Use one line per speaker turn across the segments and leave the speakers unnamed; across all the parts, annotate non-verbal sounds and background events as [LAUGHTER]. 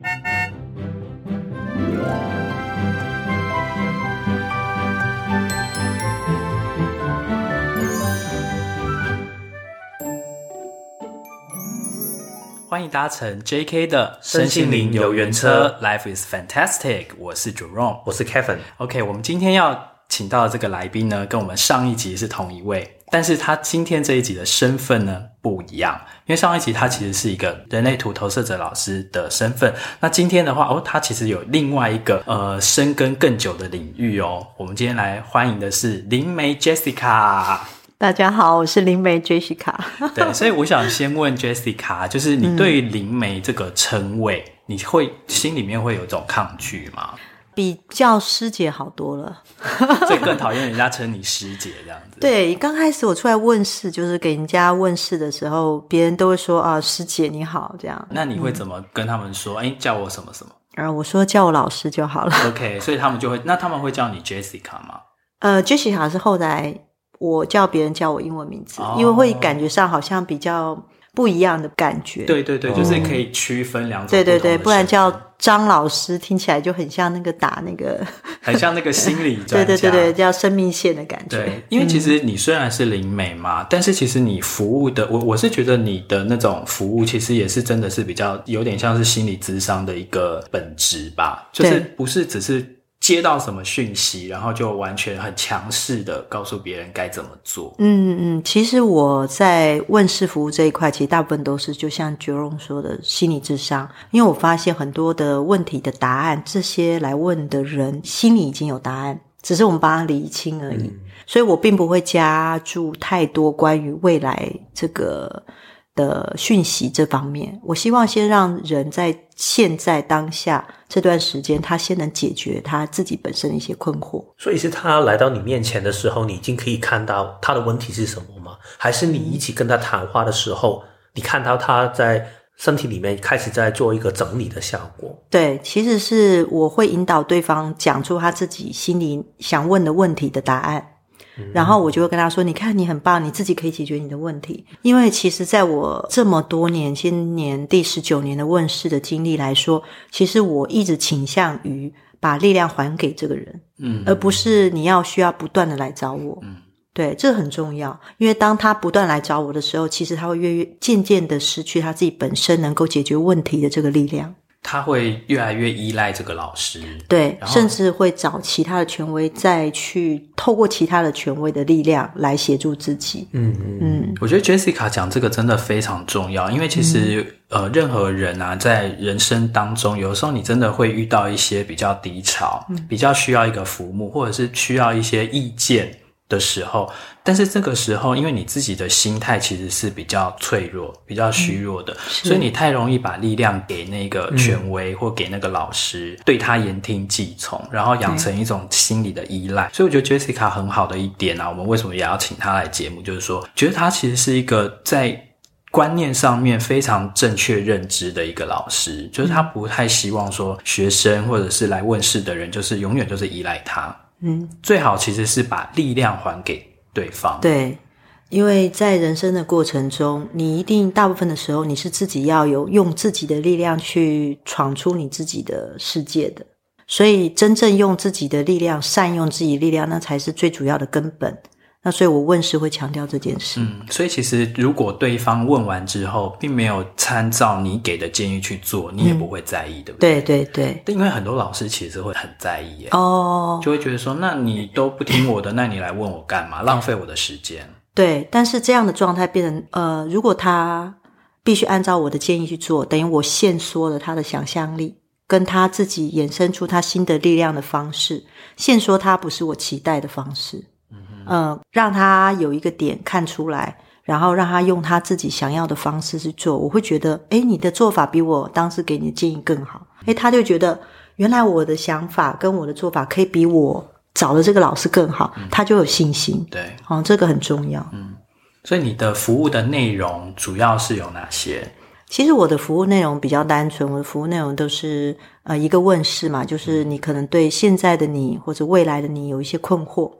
欢迎搭乘 J.K. 的身心灵游园车，Life is fantastic。我是 Jerome，
我是 Kevin。
OK，我们今天要请到的这个来宾呢，跟我们上一集是同一位，但是他今天这一集的身份呢不一样，因为上一集他其实是一个人类图投射者老师的身份，那今天的话哦，他其实有另外一个呃深耕更久的领域哦。我们今天来欢迎的是灵媒 Jessica。
大家好，我是灵媒 Jessica。
对，所以我想先问 Jessica，就是你对于灵媒这个称谓，嗯、你会心里面会有一种抗拒吗？
比较师姐好多了，[LAUGHS]
所以更讨厌人家称你师姐这样子。
对，刚开始我出来问事，就是给人家问事的时候，别人都会说啊，师姐你好这样。
那你会怎么跟他们说？哎、嗯，叫我什么什么？
啊，我说叫我老师就好了。
OK，所以他们就会，那他们会叫你 Jessica 吗？
呃，Jessica 是后来。我叫别人叫我英文名字，哦、因为会感觉上好像比较不一样的感觉。
对对对，就是可以区分两种。
对对对，不然叫张老师听起来就很像那个打那个，[LAUGHS]
很像那个心理专家。[LAUGHS]
对对对对，叫生命线的感觉。
对，因为其实你虽然是灵媒嘛，嗯、但是其实你服务的，我我是觉得你的那种服务，其实也是真的是比较有点像是心理智商的一个本质吧，就是不是只是。接到什么讯息，然后就完全很强势的告诉别人该怎么做。
嗯嗯，其实我在问事服务这一块，其实大部分都是就像 Jerome 说的心理智商，因为我发现很多的问题的答案，这些来问的人心里已经有答案，只是我们帮他理清而已。嗯、所以我并不会加注太多关于未来这个。的讯息这方面，我希望先让人在现在当下这段时间，他先能解决他自己本身的一些困惑。
所以是他来到你面前的时候，你已经可以看到他的问题是什么吗？还是你一起跟他谈话的时候，你看到他在身体里面开始在做一个整理的效果？
对，其实是我会引导对方讲出他自己心里想问的问题的答案。然后我就会跟他说：“你看，你很棒，你自己可以解决你的问题。因为其实，在我这么多年，今年第十九年的问世的经历来说，其实我一直倾向于把力量还给这个人，嗯，而不是你要需要不断的来找我，嗯，对，这很重要。因为当他不断来找我的时候，其实他会越越渐渐的失去他自己本身能够解决问题的这个力量。”
他会越来越依赖这个老
师，对，甚至会找其他的权威，再去透过其他的权威的力量来协助自己。嗯嗯嗯，
我觉得 Jessica 讲这个真的非常重要，因为其实、嗯、呃，任何人啊，在人生当中，有时候你真的会遇到一些比较低潮，嗯、比较需要一个浮木，或者是需要一些意见。的时候，但是这个时候，因为你自己的心态其实是比较脆弱、比较虚弱的，嗯、所以你太容易把力量给那个权威或给那个老师，嗯、对他言听计从，然后养成一种心理的依赖。所以我觉得 Jessica 很好的一点啊，我们为什么也要请他来节目？就是说，觉得他其实是一个在观念上面非常正确认知的一个老师，就是他不太希望说学生或者是来问事的人，就是永远就是依赖他。嗯，最好其实是把力量还给对方。
对，因为在人生的过程中，你一定大部分的时候，你是自己要有用自己的力量去闯出你自己的世界的。所以，真正用自己的力量，善用自己力量，那才是最主要的根本。那所以，我问是会强调这件事。
嗯，所以其实如果对方问完之后，并没有参照你给的建议去做，你也不会在意，嗯、对不对？
对对对。
因为很多老师其实会很在意耶，
哦，
就会觉得说，那你都不听我的，那你来问我干嘛？浪费我的时间。
对，但是这样的状态变成，呃，如果他必须按照我的建议去做，等于我限缩了他的想象力，跟他自己衍生出他新的力量的方式，限缩他不是我期待的方式。嗯，让他有一个点看出来，然后让他用他自己想要的方式去做，我会觉得，哎，你的做法比我当时给你的建议更好。哎，他就觉得原来我的想法跟我的做法可以比我找的这个老师更好，嗯、他就有信心。
对，
哦，这个很重要。
嗯，所以你的服务的内容主要是有哪些？
其实我的服务内容比较单纯，我的服务内容都是呃一个问世嘛，就是你可能对现在的你或者未来的你有一些困惑。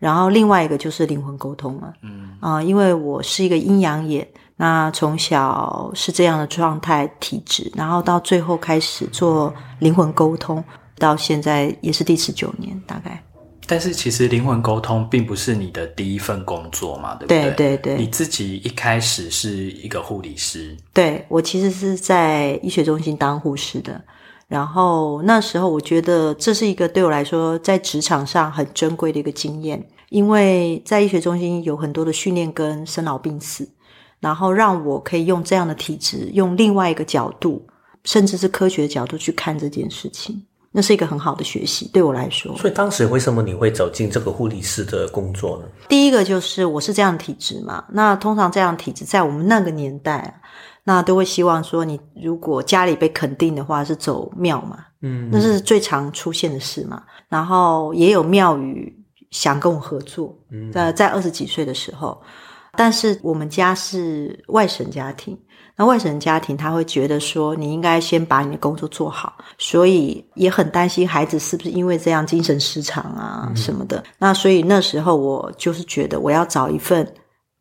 然后另外一个就是灵魂沟通了，嗯啊，因为我是一个阴阳眼，那从小是这样的状态体质，然后到最后开始做灵魂沟通，到现在也是第十九年大概。
但是其实灵魂沟通并不是你的第一份工作嘛，对不对？
对对对。
你自己一开始是一个护理师。
对，我其实是在医学中心当护士的，然后那时候我觉得这是一个对我来说在职场上很珍贵的一个经验，因为在医学中心有很多的训练跟生老病死。然后让我可以用这样的体质，用另外一个角度，甚至是科学的角度去看这件事情，那是一个很好的学习，对我来说。
所以当时为什么你会走进这个护理师的工作呢？
第一个就是我是这样体质嘛，那通常这样体质在我们那个年代，那都会希望说，你如果家里被肯定的话，是走庙嘛，嗯，那是最常出现的事嘛。然后也有庙宇想跟我合作，嗯，在在二十几岁的时候。但是我们家是外省家庭，那外省家庭他会觉得说，你应该先把你的工作做好，所以也很担心孩子是不是因为这样精神失常啊什么的。嗯、那所以那时候我就是觉得我要找一份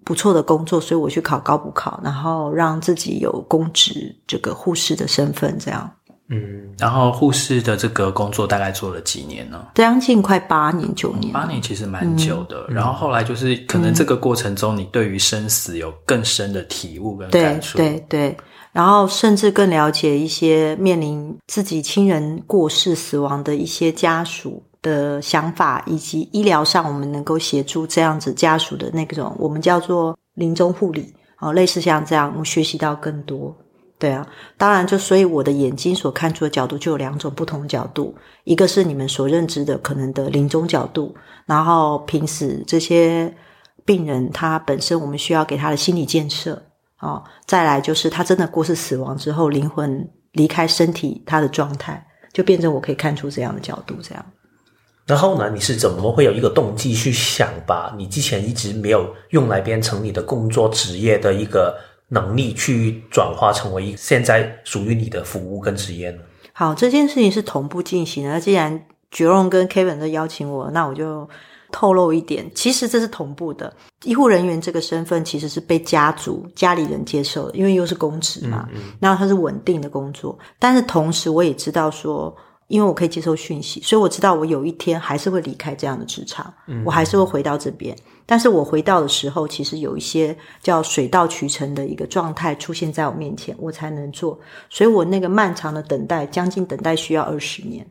不错的工作，所以我去考高补考，然后让自己有公职这个护士的身份，这样。
嗯，然后护士的这个工作大概做了几年呢？
将近快八年九年，
八年其实蛮久的。嗯、然后后来就是可能这个过程中，你对于生死有更深的体悟跟感触。
对对对，然后甚至更了解一些面临自己亲人过世死亡的一些家属的想法，以及医疗上我们能够协助这样子家属的那种，我们叫做临终护理，哦，类似像这样，我学习到更多。对啊，当然就所以我的眼睛所看出的角度就有两种不同角度，一个是你们所认知的可能的临终角度，然后平时这些病人他本身我们需要给他的心理建设哦，再来就是他真的过世死亡之后灵魂离开身体他的状态，就变成我可以看出这样的角度这样。
然后呢，你是怎么会有一个动机去想把你之前一直没有用来变成你的工作职业的一个？能力去转化成为现在属于你的服务跟职业呢？
好，这件事情是同步进行的。那既然 Jerome 跟 Kevin 都邀请我，那我就透露一点，其实这是同步的。医护人员这个身份其实是被家族、家里人接受的，因为又是公职嘛，嗯嗯，然后它是稳定的工作。但是同时，我也知道说。因为我可以接受讯息，所以我知道我有一天还是会离开这样的职场，嗯、我还是会回到这边。但是我回到的时候，其实有一些叫水到渠成的一个状态出现在我面前，我才能做。所以我那个漫长的等待，将近等待需要二十年。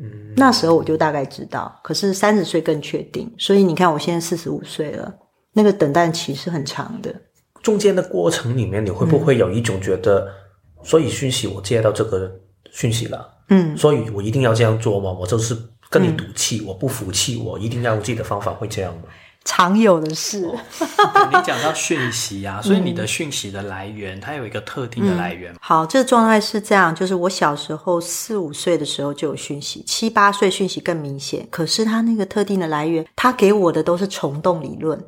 嗯，那时候我就大概知道，可是三十岁更确定。所以你看，我现在四十五岁了，那个等待期是很长的。
中间的过程里面，你会不会有一种觉得，嗯、所以讯息我接到这个讯息了？嗯，所以我一定要这样做吗？我就是跟你赌气，嗯、我不服气，我一定要用自己的方法，会这样吗？
常有的事。
哦、[LAUGHS] 你讲到讯息啊，[LAUGHS] 所以你的讯息的来源，嗯、它有一个特定的来源。
嗯、好，这个状态是这样，就是我小时候四五岁的时候就有讯息，七八岁讯息更明显。可是它那个特定的来源，它给我的都是虫洞理论、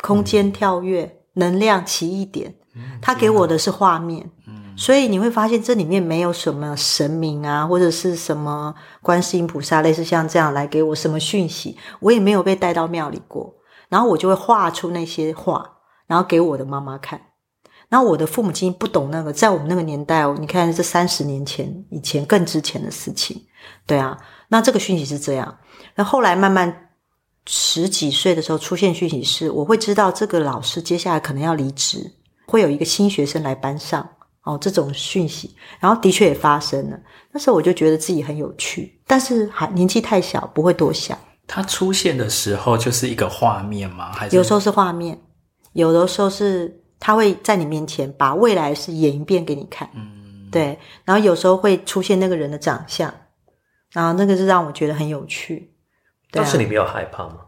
空间跳跃、嗯、能量奇异点，它给我的是画面。所以你会发现这里面没有什么神明啊，或者是什么观世音菩萨，类似像这样来给我什么讯息，我也没有被带到庙里过。然后我就会画出那些画，然后给我的妈妈看。然后我的父母亲不懂那个，在我们那个年代哦，你看这三十年前以前更之前的事情，对啊。那这个讯息是这样。那后来慢慢十几岁的时候出现讯息是，我会知道这个老师接下来可能要离职，会有一个新学生来班上。哦，这种讯息，然后的确也发生了。那时候我就觉得自己很有趣，但是还年纪太小，不会多想。
它出现的时候就是一个画面吗？还是
有时候是画面，有的时候是他会在你面前把未来是演一遍给你看。嗯，对。然后有时候会出现那个人的长相，然后那个是让我觉得很有趣。
但是你没有害怕吗？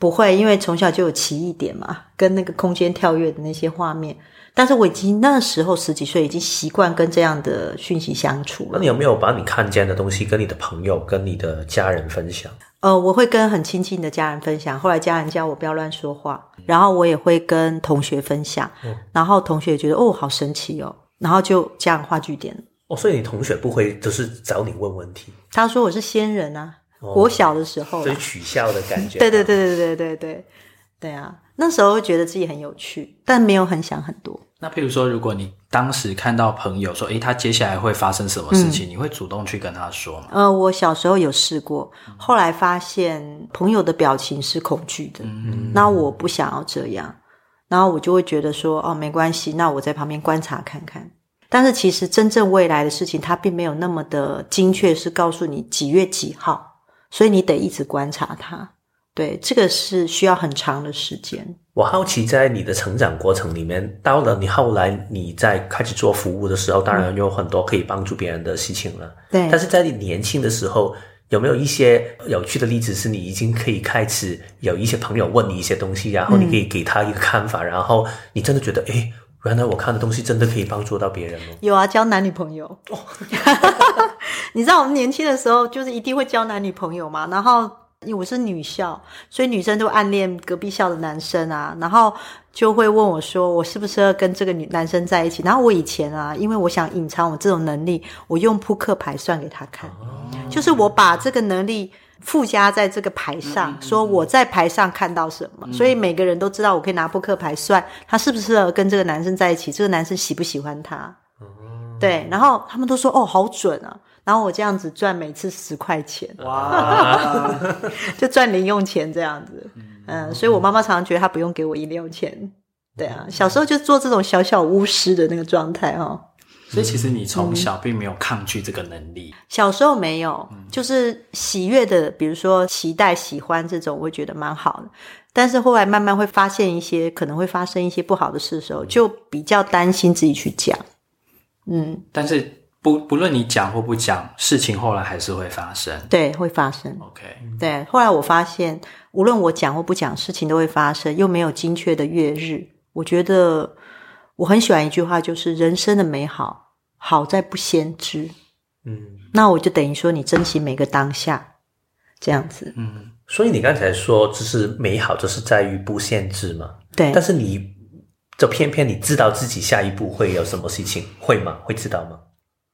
不会，因为从小就有奇异点嘛，跟那个空间跳跃的那些画面。但是我已经那时候十几岁，已经习惯跟这样的讯息相处了。
那你有没有把你看见的东西跟你的朋友、跟你的家人分享？
呃，我会跟很亲近的家人分享。后来家人叫我不要乱说话，然后我也会跟同学分享。嗯，然后同学也觉得哦，好神奇哦，然后就这样画句点。
哦，所以你同学不会就是找你问问题？
他说我是仙人啊，我小的时候，
所以取笑的感觉。
对对对对对对对对啊！那时候觉得自己很有趣，但没有很想很多。
那譬如说，如果你当时看到朋友说，诶，他接下来会发生什么事情，
嗯、
你会主动去跟他说吗？
呃，我小时候有试过，后来发现朋友的表情是恐惧的，嗯，那我不想要这样，然后我就会觉得说，哦，没关系，那我在旁边观察看看。但是其实真正未来的事情，它并没有那么的精确，是告诉你几月几号，所以你得一直观察它。对，这个是需要很长的时间。
我好奇，在你的成长过程里面，到了你后来你在开始做服务的时候，当然有很多可以帮助别人的事情了。
对，
但是在你年轻的时候，有没有一些有趣的例子，是你已经可以开始有一些朋友问你一些东西，然后你可以给他一个看法，嗯、然后你真的觉得，诶，原来我看的东西真的可以帮助到别人吗？
有啊，交男女朋友。哦、[LAUGHS] 你知道我们年轻的时候，就是一定会交男女朋友嘛，然后。因为我是女校，所以女生都暗恋隔壁校的男生啊，然后就会问我说：“我适不适合跟这个女男生在一起？”然后我以前啊，因为我想隐藏我这种能力，我用扑克牌算给他看，就是我把这个能力附加在这个牌上，说我在牌上看到什么，所以每个人都知道我可以拿扑克牌算他适不适合跟这个男生在一起，这个男生喜不喜欢他。对，然后他们都说：“哦，好准啊。”然后我这样子赚每次十块钱，哇，[LAUGHS] 就赚零用钱这样子，嗯，所以我妈妈常常觉得她不用给我零用钱，对啊，小时候就做这种小小巫师的那个状态哦。
所以其实你从小并没有抗拒这个能力，
小时候没有，就是喜悦的，比如说期待、喜欢这种，我会觉得蛮好的。但是后来慢慢会发现一些可能会发生一些不好的事的时候，就比较担心自己去讲，嗯，
但是。不不论你讲或不讲，事情后来还是会发生。
对，会发生。
OK，
对。后来我发现，无论我讲或不讲，事情都会发生，又没有精确的月日。我觉得我很喜欢一句话，就是人生的美好，好在不先知。嗯，那我就等于说，你珍惜每个当下，这样子。
嗯，所以你刚才说，就是美好，就是在于不限制嘛。
对。
但是你，就偏偏你知道自己下一步会有什么事情，会吗？会知道吗？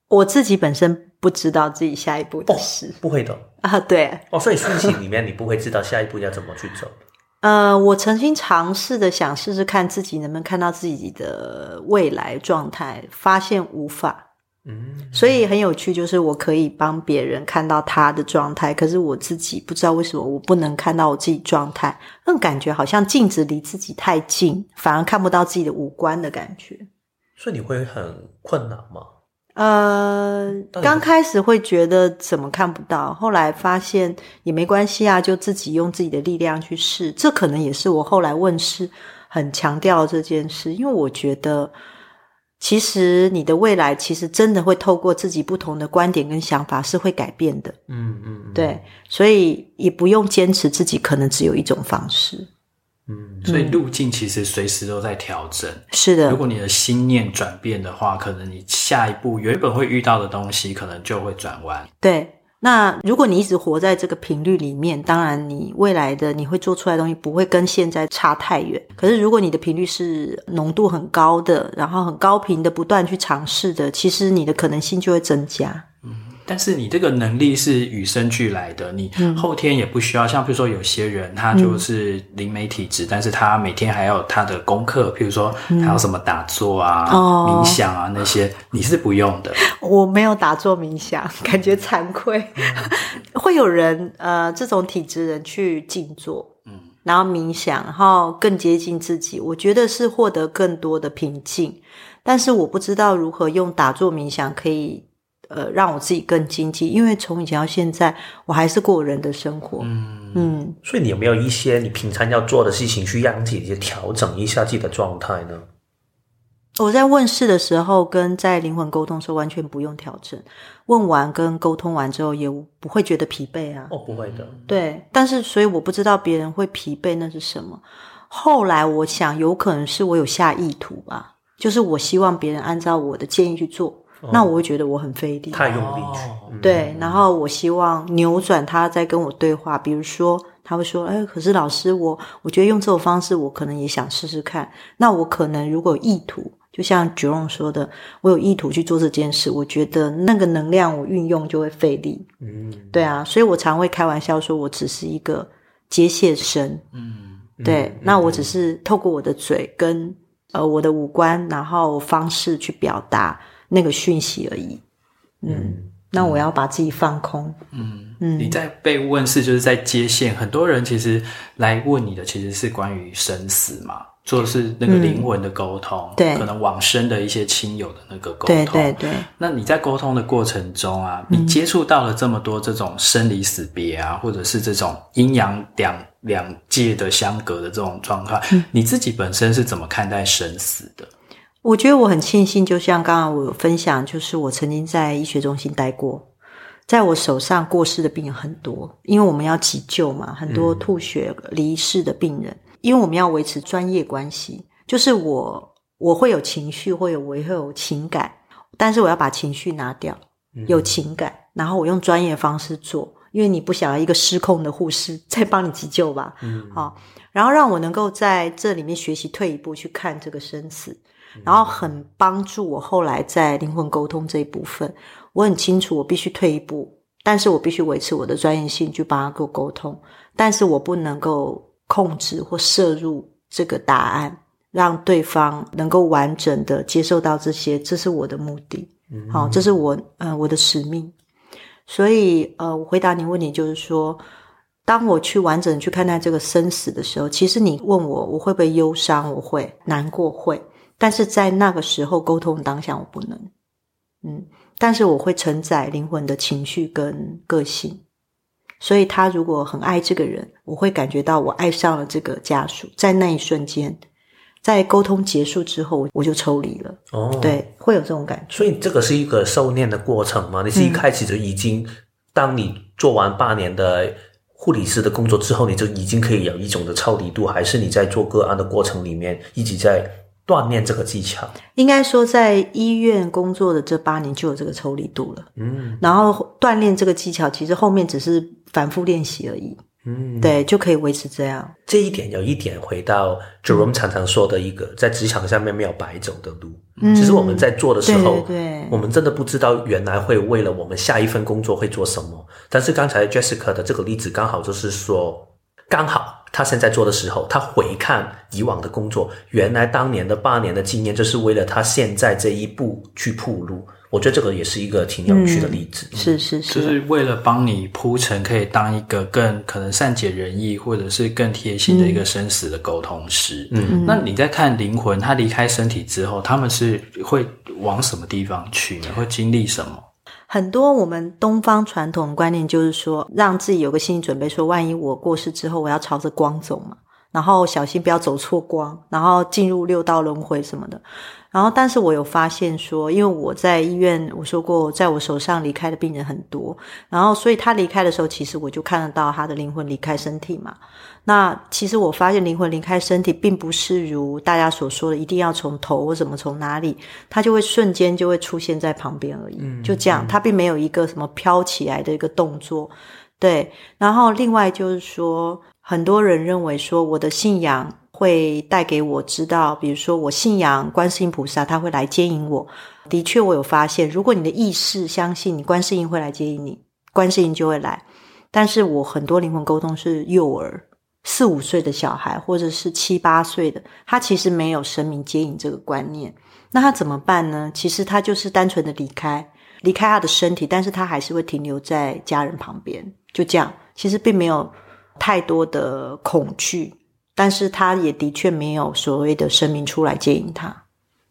我自己本身不知道自己下一步的事，
哦、不会的
啊，对
哦，所以事情里面你不会知道下一步要怎么去走。
呃，我曾经尝试的想试试看自己能不能看到自己的未来状态，发现无法，嗯，所以很有趣，就是我可以帮别人看到他的状态，可是我自己不知道为什么我不能看到我自己状态，那种感觉好像镜子离自己太近，反而看不到自己的五官的感觉。
所以你会很困难吗？
呃，刚开始会觉得怎么看不到，后来发现也没关系啊，就自己用自己的力量去试。这可能也是我后来问世很强调这件事，因为我觉得，其实你的未来其实真的会透过自己不同的观点跟想法是会改变的。嗯嗯，嗯，对，所以也不用坚持自己可能只有一种方式。
嗯，所以路径其实随时都在调整。
是的，
如果你的心念转变的话，可能你下一步原本会遇到的东西，可能就会转弯。
对，那如果你一直活在这个频率里面，当然你未来的你会做出来的东西不会跟现在差太远。可是如果你的频率是浓度很高的，然后很高频的不断去尝试的，其实你的可能性就会增加。
但是你这个能力是与生俱来的，你后天也不需要。嗯、像比如说有些人他就是灵媒体质，嗯、但是他每天还有他的功课，譬如说还有什么打坐啊、嗯、冥想啊那些，你是不用的。
我没有打坐冥想，感觉惭愧。嗯、[LAUGHS] 会有人呃这种体质人去静坐，嗯，然后冥想，然后更接近自己，我觉得是获得更多的平静。但是我不知道如何用打坐冥想可以。呃，让我自己更经济，因为从以前到现在，我还是过人的生活。嗯嗯，
所以你有没有一些你平常要做的事情，去让自己调整一下自己的状态呢？
我在问事的时候，跟在灵魂沟通的时候，完全不用调整。问完跟沟通完之后，也不会觉得疲惫啊。
哦，不会的。
对，但是所以我不知道别人会疲惫，那是什么？后来我想，有可能是我有下意图吧，就是我希望别人按照我的建议去做。那我会觉得我很费力，
太用力去。
对，然后我希望扭转他在跟我对话，比如说他会说：“哎，可是老师，我我觉得用这种方式，我可能也想试试看。那我可能如果有意图，就像 Jerome 说的，我有意图去做这件事，我觉得那个能量我运用就会费力。嗯，对啊，所以我常会开玩笑说，我只是一个接线生。嗯，对，那我只是透过我的嘴跟。呃我的五官，然后方式去表达那个讯息而已。嗯，嗯那我要把自己放空。
嗯嗯，你在被问是就是在接线，很多人其实来问你的其实是关于生死嘛。做的是那个灵魂的沟通，
嗯，对，
可能往生的一些亲友的那个沟通，
对对对。
那你在沟通的过程中啊，你接触到了这么多这种生离死别啊，嗯、或者是这种阴阳两两界的相隔的这种状况，嗯，你自己本身是怎么看待生死的？
我觉得我很庆幸，就像刚刚我有分享，就是我曾经在医学中心待过，在我手上过世的病人很多，因为我们要急救嘛，很多吐血离世的病人。嗯因为我们要维持专业关系，就是我我会有情绪，会有我会有情感，但是我要把情绪拿掉，有情感，然后我用专业方式做，因为你不想要一个失控的护士在帮你急救吧？嗯，好，然后让我能够在这里面学习退一步去看这个生死，然后很帮助我后来在灵魂沟通这一部分，我很清楚我必须退一步，但是我必须维持我的专业性去帮他做沟通，但是我不能够。控制或摄入这个答案，让对方能够完整的接受到这些，这是我的目的。嗯，好，这是我呃我的使命。所以呃，我回答你问题就是说，当我去完整去看待这个生死的时候，其实你问我我会不会忧伤，我会难过，会，但是在那个时候沟通当下我不能，嗯，但是我会承载灵魂的情绪跟个性。所以他如果很爱这个人，我会感觉到我爱上了这个家属。在那一瞬间，在沟通结束之后，我就抽离了。哦，对，会有这种感觉。
所以这个是一个受念的过程嘛？你是一开始就已经，嗯、当你做完八年的护理师的工作之后，你就已经可以有一种的超离度，还是你在做个案的过程里面一直在？锻炼这个技巧，
应该说在医院工作的这八年就有这个抽离度了。嗯，然后锻炼这个技巧，其实后面只是反复练习而已。嗯，对，就可以维持这样。
这一点有一点回到 Jerome 常常说的一个，在职场上面没有白走的路。嗯，其实我们在做的时候，对，对，我们真的不知道原来会为了我们下一份工作会做什么。但是刚才 Jessica 的这个例子刚好就是说。刚好他现在做的时候，他回看以往的工作，原来当年的八年的经验，就是为了他现在这一步去铺路。我觉得这个也是一个挺有趣的例子。
嗯、是是是，
就是为了帮你铺成，可以当一个更可能善解人意，或者是更贴心的一个生死的沟通师。嗯，那你在看灵魂，他离开身体之后，他们是会往什么地方去呢？会经历什么？
很多我们东方传统观念就是说，让自己有个心理准备，说万一我过世之后，我要朝着光走嘛，然后小心不要走错光，然后进入六道轮回什么的。然后，但是我有发现说，因为我在医院，我说过，在我手上离开的病人很多，然后所以他离开的时候，其实我就看得到他的灵魂离开身体嘛。那其实我发现灵魂离开身体，并不是如大家所说的，一定要从头或怎么从哪里，它就会瞬间就会出现在旁边而已，就这样，它并没有一个什么飘起来的一个动作。对，然后另外就是说，很多人认为说我的信仰。会带给我知道，比如说我信仰观世音菩萨，他会来接引我。的确，我有发现，如果你的意识相信你观世音会来接引你，观世音就会来。但是我很多灵魂沟通是幼儿，四五岁的小孩，或者是七八岁的，他其实没有神明接引这个观念。那他怎么办呢？其实他就是单纯的离开，离开他的身体，但是他还是会停留在家人旁边，就这样。其实并没有太多的恐惧。但是他也的确没有所谓的神明出来接引他。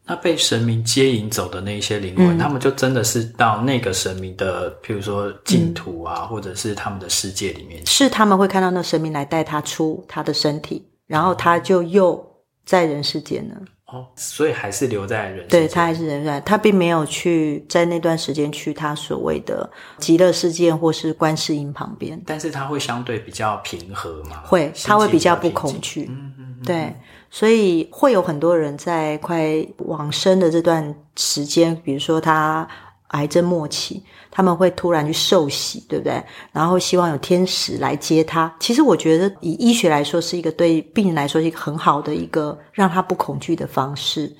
那被神明接引走的那一些灵魂，嗯，他们就真的是到那个神明的，譬如说净土啊，嗯，或者是他们的世界里面。
是他们会看到那神明来带他出他的身体，然后他就又在人世间了。
哦，所以还是留在人世间。
对，他还是人在，他并没有去在那段时间去他所谓的极乐世界或是观世音旁边。
但是他会相对比较平和嘛？
会，他会比较不恐惧。嗯嗯，对，所以会有很多人在快往生的这段时间，比如说他癌症末期。他们会突然去受洗，对不对？然后希望有天使来接他。其实我觉得，以医学来说，是一个对病人来说是一个很好的一个让他不恐惧的方式。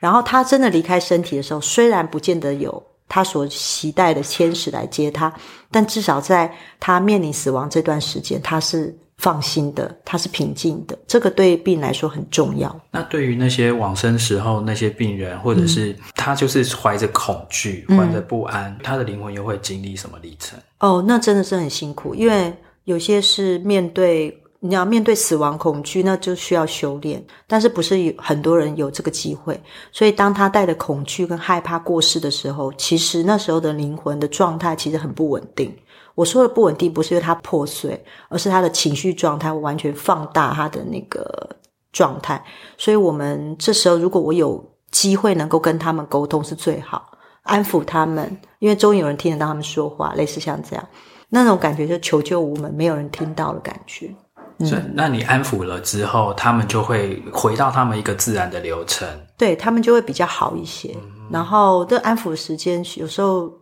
然后他真的离开身体的时候，虽然不见得有他所期待的天使来接他，但至少在他面临死亡这段时间，他是放心的，他是平静的，这个对病人来说很重要。
那对于那些往生时候那些病人，或者是他就是怀着恐惧、怀着不安，嗯、他的灵魂又会经历什么历程？
哦，那真的是很辛苦，因为有些是面对。你要面对死亡恐惧，那就需要修炼。但是不是有很多人有这个机会？所以当他带着恐惧跟害怕过世的时候，其实那时候的灵魂的状态其实很不稳定。我说的不稳定，不是因为他破碎，而是他的情绪状态完全放大他的那个状态。所以我们这时候，如果我有机会能够跟他们沟通，是最好安抚他们，因为终于有人听得到他们说话，类似像这样那种感觉，就求救无门，没有人听到的感觉。
所以，那你安抚了之后，他们就会回到他们一个自然的流程，
对，他们就会比较好一些。嗯、然后，这安抚的时间有时候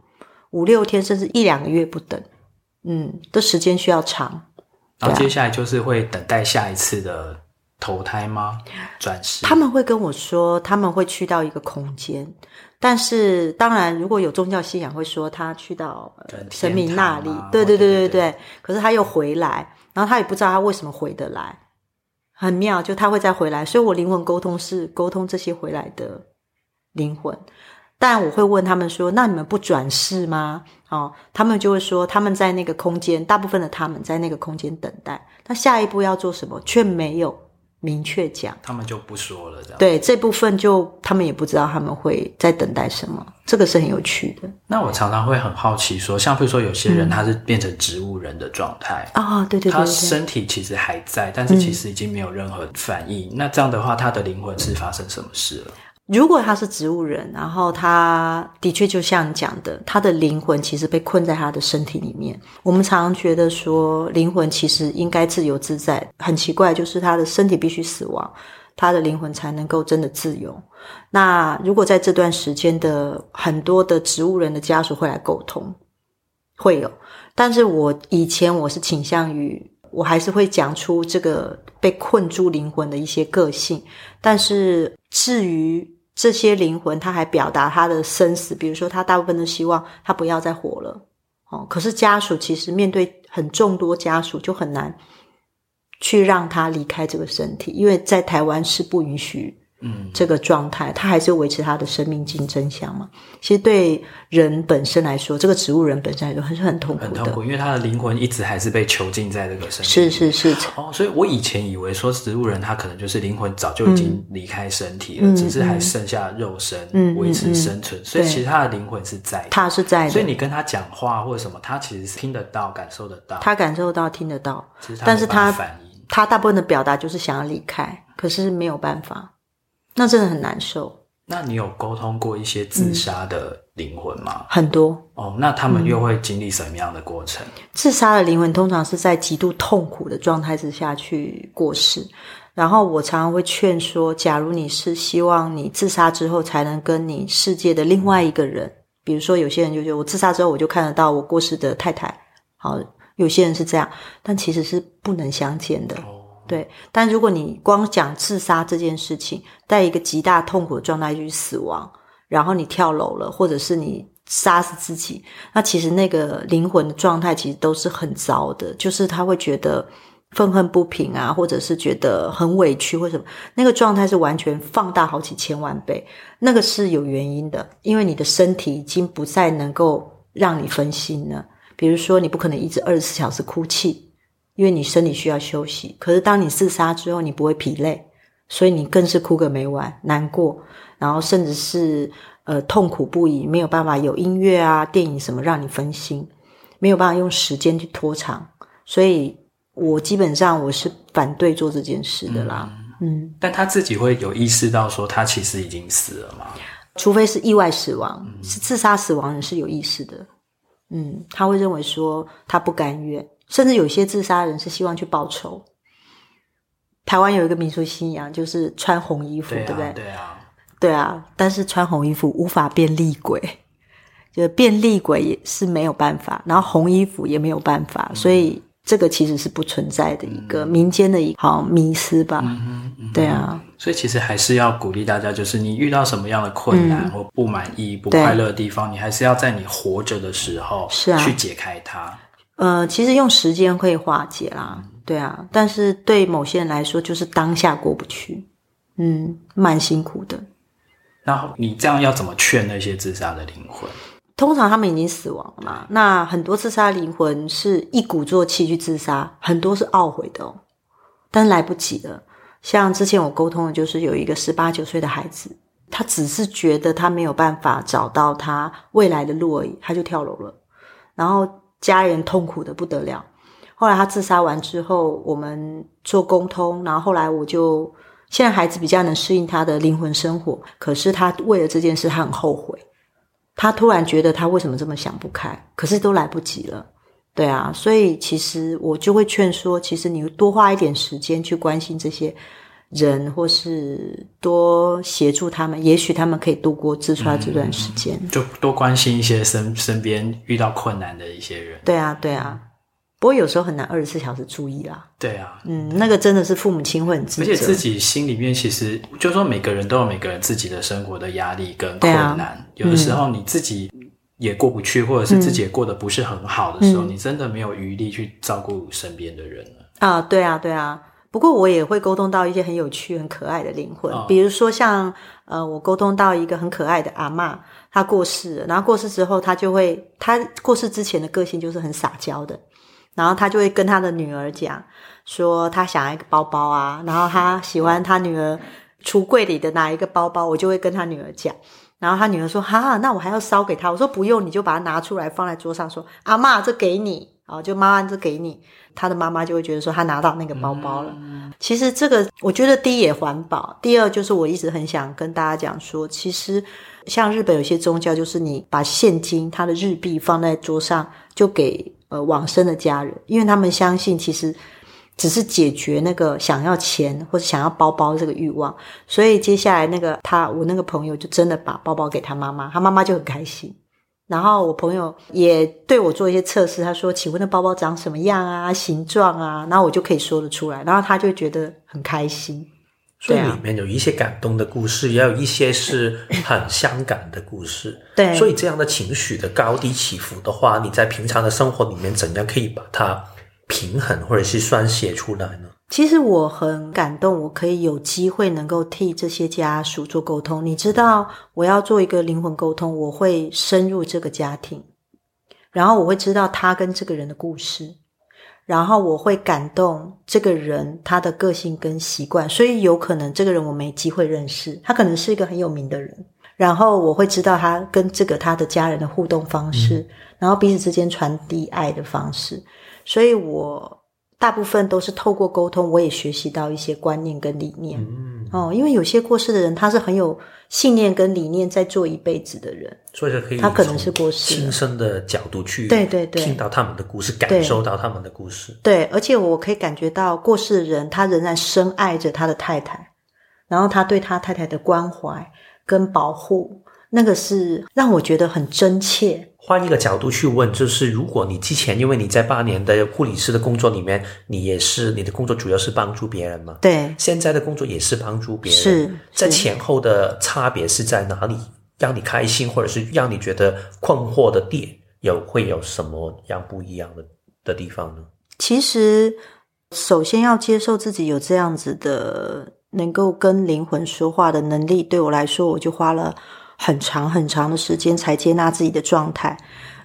五六天，甚至一两个月不等，嗯，的时间需要长。
然后接下来就是会等待下一次的投胎吗？[LAUGHS] 转世？
他们会跟我说，他们会去到一个空间，但是当然，如果有宗教信仰，会说他去到神明那里，对对对对对，对。可是他又回来。然后他也不知道他为什么回得来，很妙，就他会再回来。所以我灵魂沟通是沟通这些回来的灵魂，但我会问他们说：“那你们不转世吗？”哦，他们就会说他们在那个空间，大部分的他们在那个空间等待。那下一步要做什么，却没有。明确讲，
他们就不说了。这样
对这部分就他们也不知道他们会在等待什么，这个是很有趣的。
那我常常会很好奇说，像比如说有些人他是变成植物人的状态
啊，对对对，
他身体其实还在，但是其实已经没有任何反应。嗯、那这样的话，他的灵魂是发生什么事了？
如果他是植物人，然后他的确就像你讲的，他的灵魂其实被困在他的身体里面。我们常常觉得说，灵魂其实应该自由自在。很奇怪，就是他的身体必须死亡，他的灵魂才能够真的自由。那如果在这段时间的很多的植物人的家属会来沟通，会有。但是我以前我是倾向于，我还是会讲出这个被困住灵魂的一些个性，但是。至于这些灵魂，他还表达他的生死，比如说他大部分都希望他不要再活了，哦，可是家属其实面对很众多家属就很难去让他离开这个身体，因为在台湾是不允许。嗯，这个状态，他还是维持他的生命竞争相嘛？其实对人本身来说，这个植物人本身来说还是很痛苦的，
很痛苦，因为他的灵魂一直还是被囚禁在这个身体。
是是是。
哦，所以我以前以为说植物人他可能就是灵魂早就已经离开身体了，嗯、只是还剩下肉身维持生存，所以其实他的灵魂是在的，
他是在的。
所以你跟他讲话或者什么，他其实是听得到、感受得到。
他感受到、听得到，但是他，他大部分的表达就是想要离开，可是没有办法。那真的很难受。
那你有沟通过一些自杀的灵魂吗？
嗯，很多
哦。那他们又会经历什么样的过程？
嗯，自杀的灵魂通常是在极度痛苦的状态之下去过世。然后我常常会劝说，假如你是希望你自杀之后才能跟你世界的另外一个人，比如说有些人就觉得我自杀之后我就看得到我过世的太太，好，有些人是这样，但其实是不能相见的。哦对，但如果你光讲自杀这件事情，在一个极大痛苦的状态去死亡，然后你跳楼了，或者是你杀死自己，那其实那个灵魂的状态其实都是很糟的，就是他会觉得愤恨不平啊，或者是觉得很委屈或什么，那个状态是完全放大好几千万倍，那个是有原因的，因为你的身体已经不再能够让你分心了，比如说你不可能一直二十四小时哭泣。因为你身体需要休息，可是当你自杀之后，你不会疲累，所以你更是哭个没完，难过，然后甚至是呃痛苦不已，没有办法有音乐啊、电影什么让你分心，没有办法用时间去拖长，所以我基本上我是反对做这件事的啦。嗯，嗯，
但他自己会有意识到说他其实已经死了吗？
除非是意外死亡，嗯、是自杀死亡人是有意识的。嗯，他会认为说他不甘愿。甚至有些自杀人是希望去报仇。台湾有一个民俗信仰，就是穿红衣服，对，不对？
对啊，
对啊。但是穿红衣服无法变厉鬼，就是变厉鬼也是没有办法，然后红衣服也没有办法，嗯、所以这个其实是不存在的一个民间的一个迷思吧。嗯嗯、对啊。
所以其实还是要鼓励大家，就是你遇到什么样的困难或不满意、嗯、不快乐的地方，你还是要在你活着的时候，是啊，去解开它。
呃，其实用时间可以化解啦，对啊，但是对某些人来说，就是当下过不去，嗯，蛮辛苦的。
然后你这样要怎么劝那些自杀的灵魂？
通常他们已经死亡了嘛，那很多自杀灵魂是一鼓作气去自杀，很多是懊悔的哦，但来不及了。像之前我沟通的就是有一个十八九岁的孩子，他只是觉得他没有办法找到他未来的路而已，他就跳楼了，然后家人痛苦的不得了。后来他自杀完之后，我们做沟通，然后后来我就现在孩子比较能适应他的灵魂生活，可是他为了这件事，他很后悔。他突然觉得他为什么这么想不开，可是都来不及了，对啊，所以其实我就会劝说，其实你多花一点时间去关心这些人，或是多协助他们，也许他们可以度过自杀这段时间。
嗯，就多关心一些身身边遇到困难的一些人。
对啊，对啊。不过有时候很难二十四小时注意啦。
对啊，
嗯，那个真的是父母亲会很自责，
而且自己心里面其实就是说，每个人都有每个人自己的生活的压力跟困难。啊、有的时候你自己也过不去，嗯、或者是自己也过得不是很好的时候，嗯、你真的没有余力去照顾身边的人了。
啊，对啊，对啊。不过我也会沟通到一些很有趣、很可爱的灵魂，哦、比如说像呃，我沟通到一个很可爱的阿嬷，她过世了，然后过世之后，她就会，她过世之前的个性就是很撒娇的。然后她就会跟她的女儿讲，说她想要一个包包啊，然后她喜欢她女儿橱柜里的哪一个包包，我就会跟她女儿讲。然后他女儿说：“哈，那我还要烧给他。”我说：“不用，你就把它拿出来放在桌上，说阿嬷，这给你啊，就妈妈这给你。”他的妈妈就会觉得说他拿到那个包包了。其实这个我觉得第一也环保，第二就是我一直很想跟大家讲说，其实像日本有些宗教，就是你把现金他的日币放在桌上，就给。呃，往生的家人，因为他们相信，其实只是解决那个想要钱或者想要包包这个欲望，所以接下来那个他，我那个朋友就真的把包包给他妈妈，他妈妈就很开心。然后我朋友也对我做一些测试，他说：“请问那包包长什么样啊？形状啊？”然后我就可以说得出来，然后他就觉得很开心。
所以里面有一些感动的故事，也有一些是很伤感的故事。[LAUGHS]
对，
所以这样的情绪的高低起伏的话，你在平常的生活里面怎样可以把它平衡或者是算写出来呢？
其实我很感动，我可以有机会能够替这些家属做沟通。你知道，我要做一个灵魂沟通，我会深入这个家庭，然后我会知道他跟这个人的故事。然后我会感动这个人他的个性跟习惯，所以有可能这个人我没机会认识，他可能是一个很有名的人。然后我会知道他跟这个他的家人的互动方式，嗯、然后彼此之间传递爱的方式。所以我大部分都是透过沟通，我也学习到一些观念跟理念。嗯、哦，因为有些过世的人他是很有信念跟理念在做一辈子的人。
所以可以，
他可能是过世
亲身的角度去
对对对
听到他们的故事，感受到他们的故事。
对，而且我可以感觉到过世的人他仍然深爱着他的太太，然后他对他太太的关怀跟保护，那个是让我觉得很真切。
换一个角度去问，就是如果你之前因为你在八年的护理师的工作里面，你也是你的工作主要是帮助别人嘛？
对，
现在的工作也是帮助别人，
是，是
在前后的差别是在哪里？让你开心，或者是让你觉得困惑的点，有会有什么样不一样的的地方呢？
其实，首先要接受自己有这样子的能够跟灵魂说话的能力，对我来说，我就花了很长很长的时间才接纳自己的状态。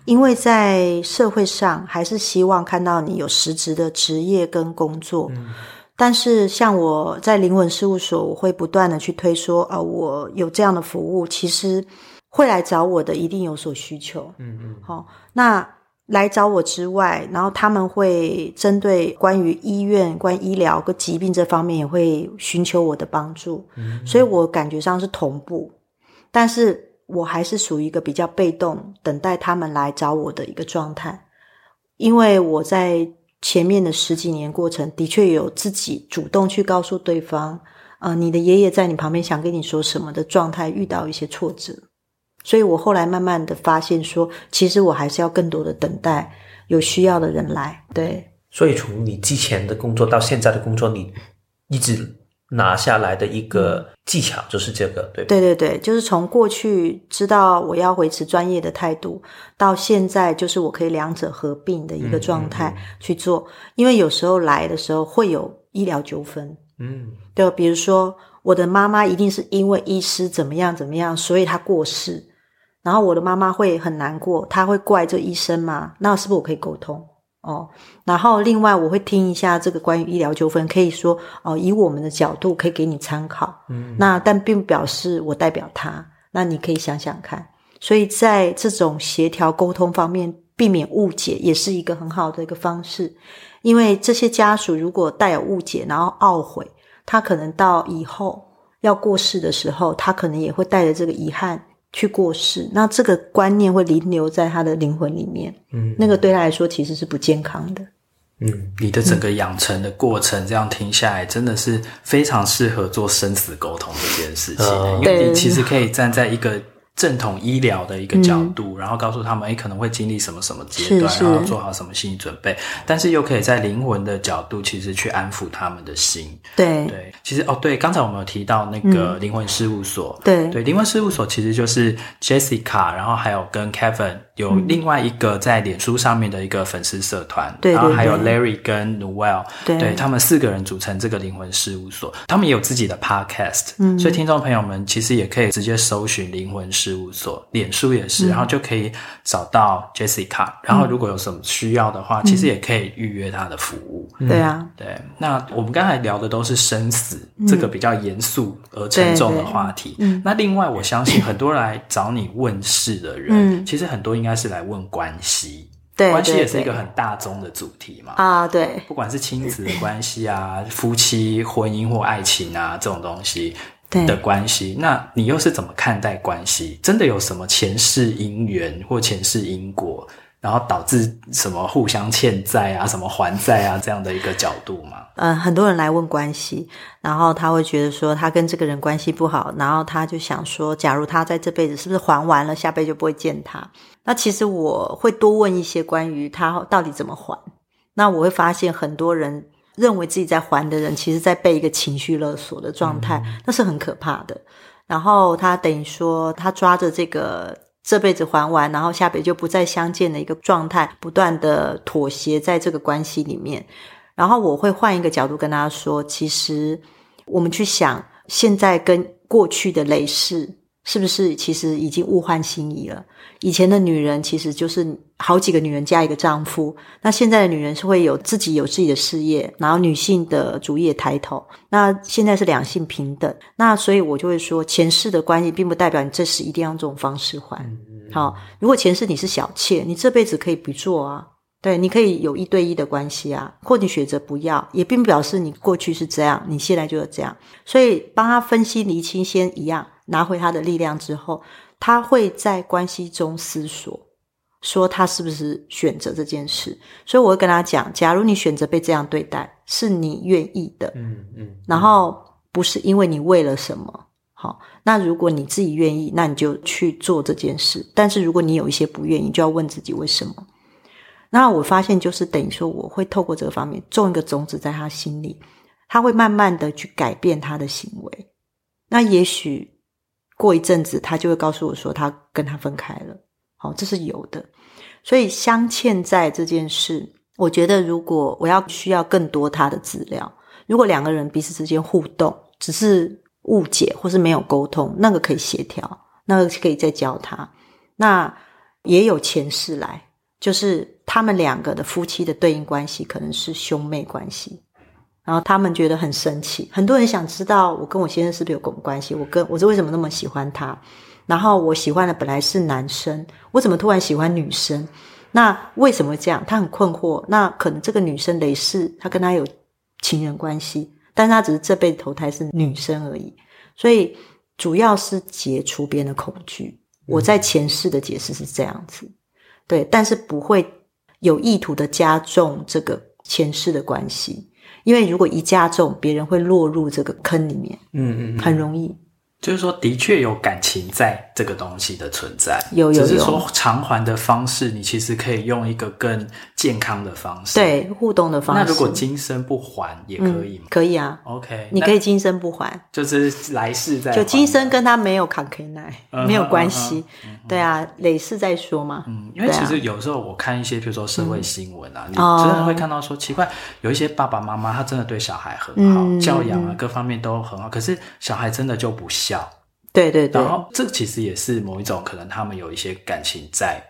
因为在社会上，还是希望看到你有实质的职业跟工作。嗯但是，像我在灵魂事务所，我会不断的去推说，啊、呃，我有这样的服务，其实会来找我的一定有所需求。嗯嗯。好、哦，那来找我之外，然后他们会针对关于医院、关于医疗跟疾病这方面，也会寻求我的帮助。嗯。所以我感觉上是同步，但是我还是属于一个比较被动，等待他们来找我的一个状态，因为我在。前面的十几年过程，的确有自己主动去告诉对方，呃，你的爷爷在你旁边想跟你说什么的状态，遇到一些挫折，所以我后来慢慢的发现说，其实我还是要更多的等待有需要的人来。对，
所以从你之前的工作到现在的工作，你一直拿下来的一个技巧，就是这个，对吧？
对对对，就是从过去知道我要维持专业的态度，到现在就是我可以两者合并的一个状态去做。嗯嗯嗯，因为有时候来的时候会有医疗纠纷，嗯，对，比如说我的妈妈一定是因为医师怎么样怎么样，所以她过世。然后我的妈妈会很难过，她会怪这医生吗？那是不是我可以沟通？哦，然后另外我会听一下这个关于医疗纠纷，可以说哦，以我们的角度可以给你参考。嗯，那但并不表示我代表他，那你可以想想看。所以在这种协调沟通方面，避免误解也是一个很好的一个方式。因为这些家属如果带有误解，然后懊悔，他可能到以后要过世的时候，他可能也会带着这个遗憾。去过世，那这个观念会停留在他的灵魂里面，嗯，那个对他来说其实是不健康的。
嗯，你的整个养成的过程，这样听下来，真的是非常适合做生死沟通这件事情，嗯，因为你其实可以站在一个。正统医疗的一个角度，嗯、然后告诉他们，哎，可能会经历什么什么阶段，然后做好什么心理准备。但是又可以在灵魂的角度，其实去安抚他们的心。
对。
对，其实哦，对，刚才我们有提到那个灵魂事务所，
嗯、
对。对，灵魂事务所其实就是 Jessica，然后还有跟 Kevin 有另外一个在脸书上面的一个粉丝社团，
对、嗯，
然后还有 Larry 跟 Noel，
对，
对他们四个人组成这个灵魂事务所，他们也有自己的 Podcast，嗯，所以听众朋友们其实也可以直接搜寻灵魂事务所。脸书也是，然后就可以找到 Jessica，嗯。然后如果有什么需要的话，嗯、其实也可以预约他的服务。
嗯、对啊，
对。那我们刚才聊的都是生死、嗯、这个比较严肃而沉重的话题。嗯。那另外，我相信很多来找你问事的人，嗯、其实很多应该是来问关系。
对，
关系也是一个很大宗的主题嘛。
啊，对。
不管是亲子的关系啊，[LAUGHS] 夫妻、婚姻或爱情啊，这种东西。
对
的关系，那你又是怎么看待关系？真的有什么前世因缘或前世因果，然后导致什么互相欠债啊、什么还债啊这样的一个角度吗？
嗯，很多人来问关系，然后他会觉得说他跟这个人关系不好，然后他就想说，假如他在这辈子是不是还完了，下辈子就不会见他？那其实我会多问一些关于他到底怎么还，那我会发现很多人。认为自己在还的人，其实在被一个情绪勒索的状态，嗯、那是很可怕的。然后他等于说，他抓着这个这辈子还完，然后下辈子就不再相见的一个状态，不断的妥协在这个关系里面。然后我会换一个角度跟大家说，其实我们去想，现在跟过去的累世。是不是其实已经物换星移了？以前的女人其实就是好几个女人加一个丈夫，那现在的女人是会有自己有自己的事业，然后女性的主业抬头。那现在是两性平等，那所以我就会说，前世的关系并不代表你这时一定要用这种方式还。好，如果前世你是小妾，你这辈子可以不做啊，对，你可以有一对一的关系啊，或你选择不要，也并不表示你过去是这样，你现在就是这样。所以帮他分析厘清先一样。拿回他的力量之后，他会在关系中思索，说他是不是选择这件事。所以我会跟他讲：假如你选择被这样对待，是你愿意的，嗯嗯，然后不是因为你为了什么。好，那如果你自己愿意，那你就去做这件事。但是如果你有一些不愿意，就要问自己为什么。那我发现就是等于说，我会透过这个方面种一个种子在他心里，他会慢慢的去改变他的行为。那也许。过一阵子，他就会告诉我说，他跟他分开了。好，这是有的。所以相欠债这件事，我觉得如果我要需要更多他的资料，如果两个人彼此之间互动只是误解或是没有沟通，那个可以协调，那个可以再教他。那也有前世来，就是他们两个的夫妻的对应关系可能是兄妹关系。然后他们觉得很生气，很多人想知道我跟我先生是不是有共关系？我跟我是为什么那么喜欢他？然后我喜欢的本来是男生，我怎么突然喜欢女生？那为什么这样？他很困惑。那可能这个女生雷士，她跟他有情人关系，但是他只是这辈子投胎是女生而已。所以主要是解除别人的恐惧。我在前世的解释是这样子，对，但是不会有意图的加重这个前世的关系。因为如果一加重，别人会落入这个坑里面，嗯嗯，很容易。
就是说，的确有感情在这个东西的存在，
有有有。
只是说偿还的方式，你其实可以用一个更健康的方式，
对，互动的方式。
那如果今生不还也可以吗？
嗯、可以啊。
OK，
你可以今生不还，
就是来世再还。
就今生跟他没有坎坷奈，没有
关系。
对啊，累世再说嘛。
嗯，因为其实有时候我看一些，比如说社会新闻啊，嗯、你真的会看到说，奇怪，有一些爸爸妈妈他真的对小孩很好，嗯、教养啊各方面都很好，可是小孩真的就不孝。
对对对，
然后这其实也是某一种可能，他们有一些感情在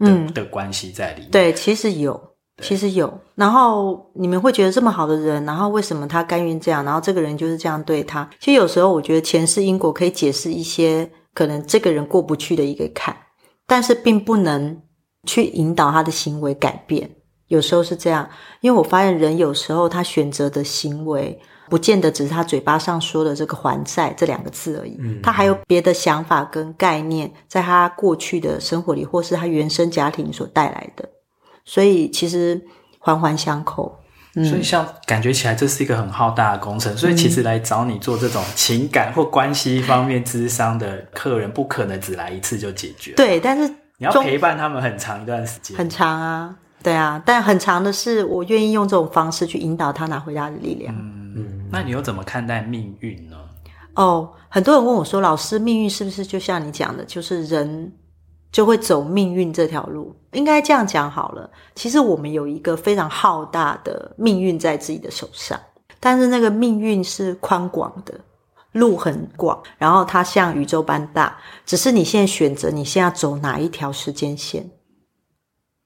的，嗯，的关系在里面。
对，其实有，其实有。然后你们会觉得这么好的人，然后为什么他甘愿这样？然后这个人就是这样对他。其实有时候我觉得前世因果可以解释一些可能这个人过不去的一个坎，但是并不能去引导他的行为改变。有时候是这样，因为我发现人有时候他选择的行为。不见得只是他嘴巴上说的这个还债这两个字而已，嗯，他还有别的想法跟概念，在他过去的生活里，或是他原生家庭所带来的，所以其实环环相扣。嗯，
所以像感觉起来这是一个很浩大的工程，所以其实来找你做这种情感或关系方面咨商的客人，不可能只来一次就解决。
对，但是
你要陪伴他们很长一段时间，
很长啊，对啊，但很长的是，我愿意用这种方式去引导他拿回他的力量。
嗯。那你又怎么看待命运呢？
哦，很多人问我说：“老师，命运是不是就像你讲的，就是人就会走命运这条路？”应该这样讲好了。其实我们有一个非常浩大的命运在自己的手上，但是那个命运是宽广的，路很广，然后它像宇宙般大，只是你现在选择你现在走哪一条时间线。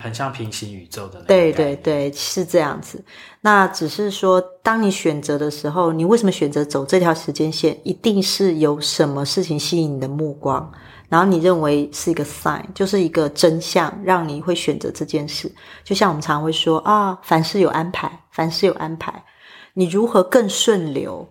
很像平行宇宙的那，
对对对，是这样子。那只是说，当你选择的时候，你为什么选择走这条时间线？一定是有什么事情吸引你的目光，然后你认为是一个 sign，就是一个真相，让你会选择这件事。就像我们常常会说啊，凡事有安排，凡事有安排。你如何更顺流？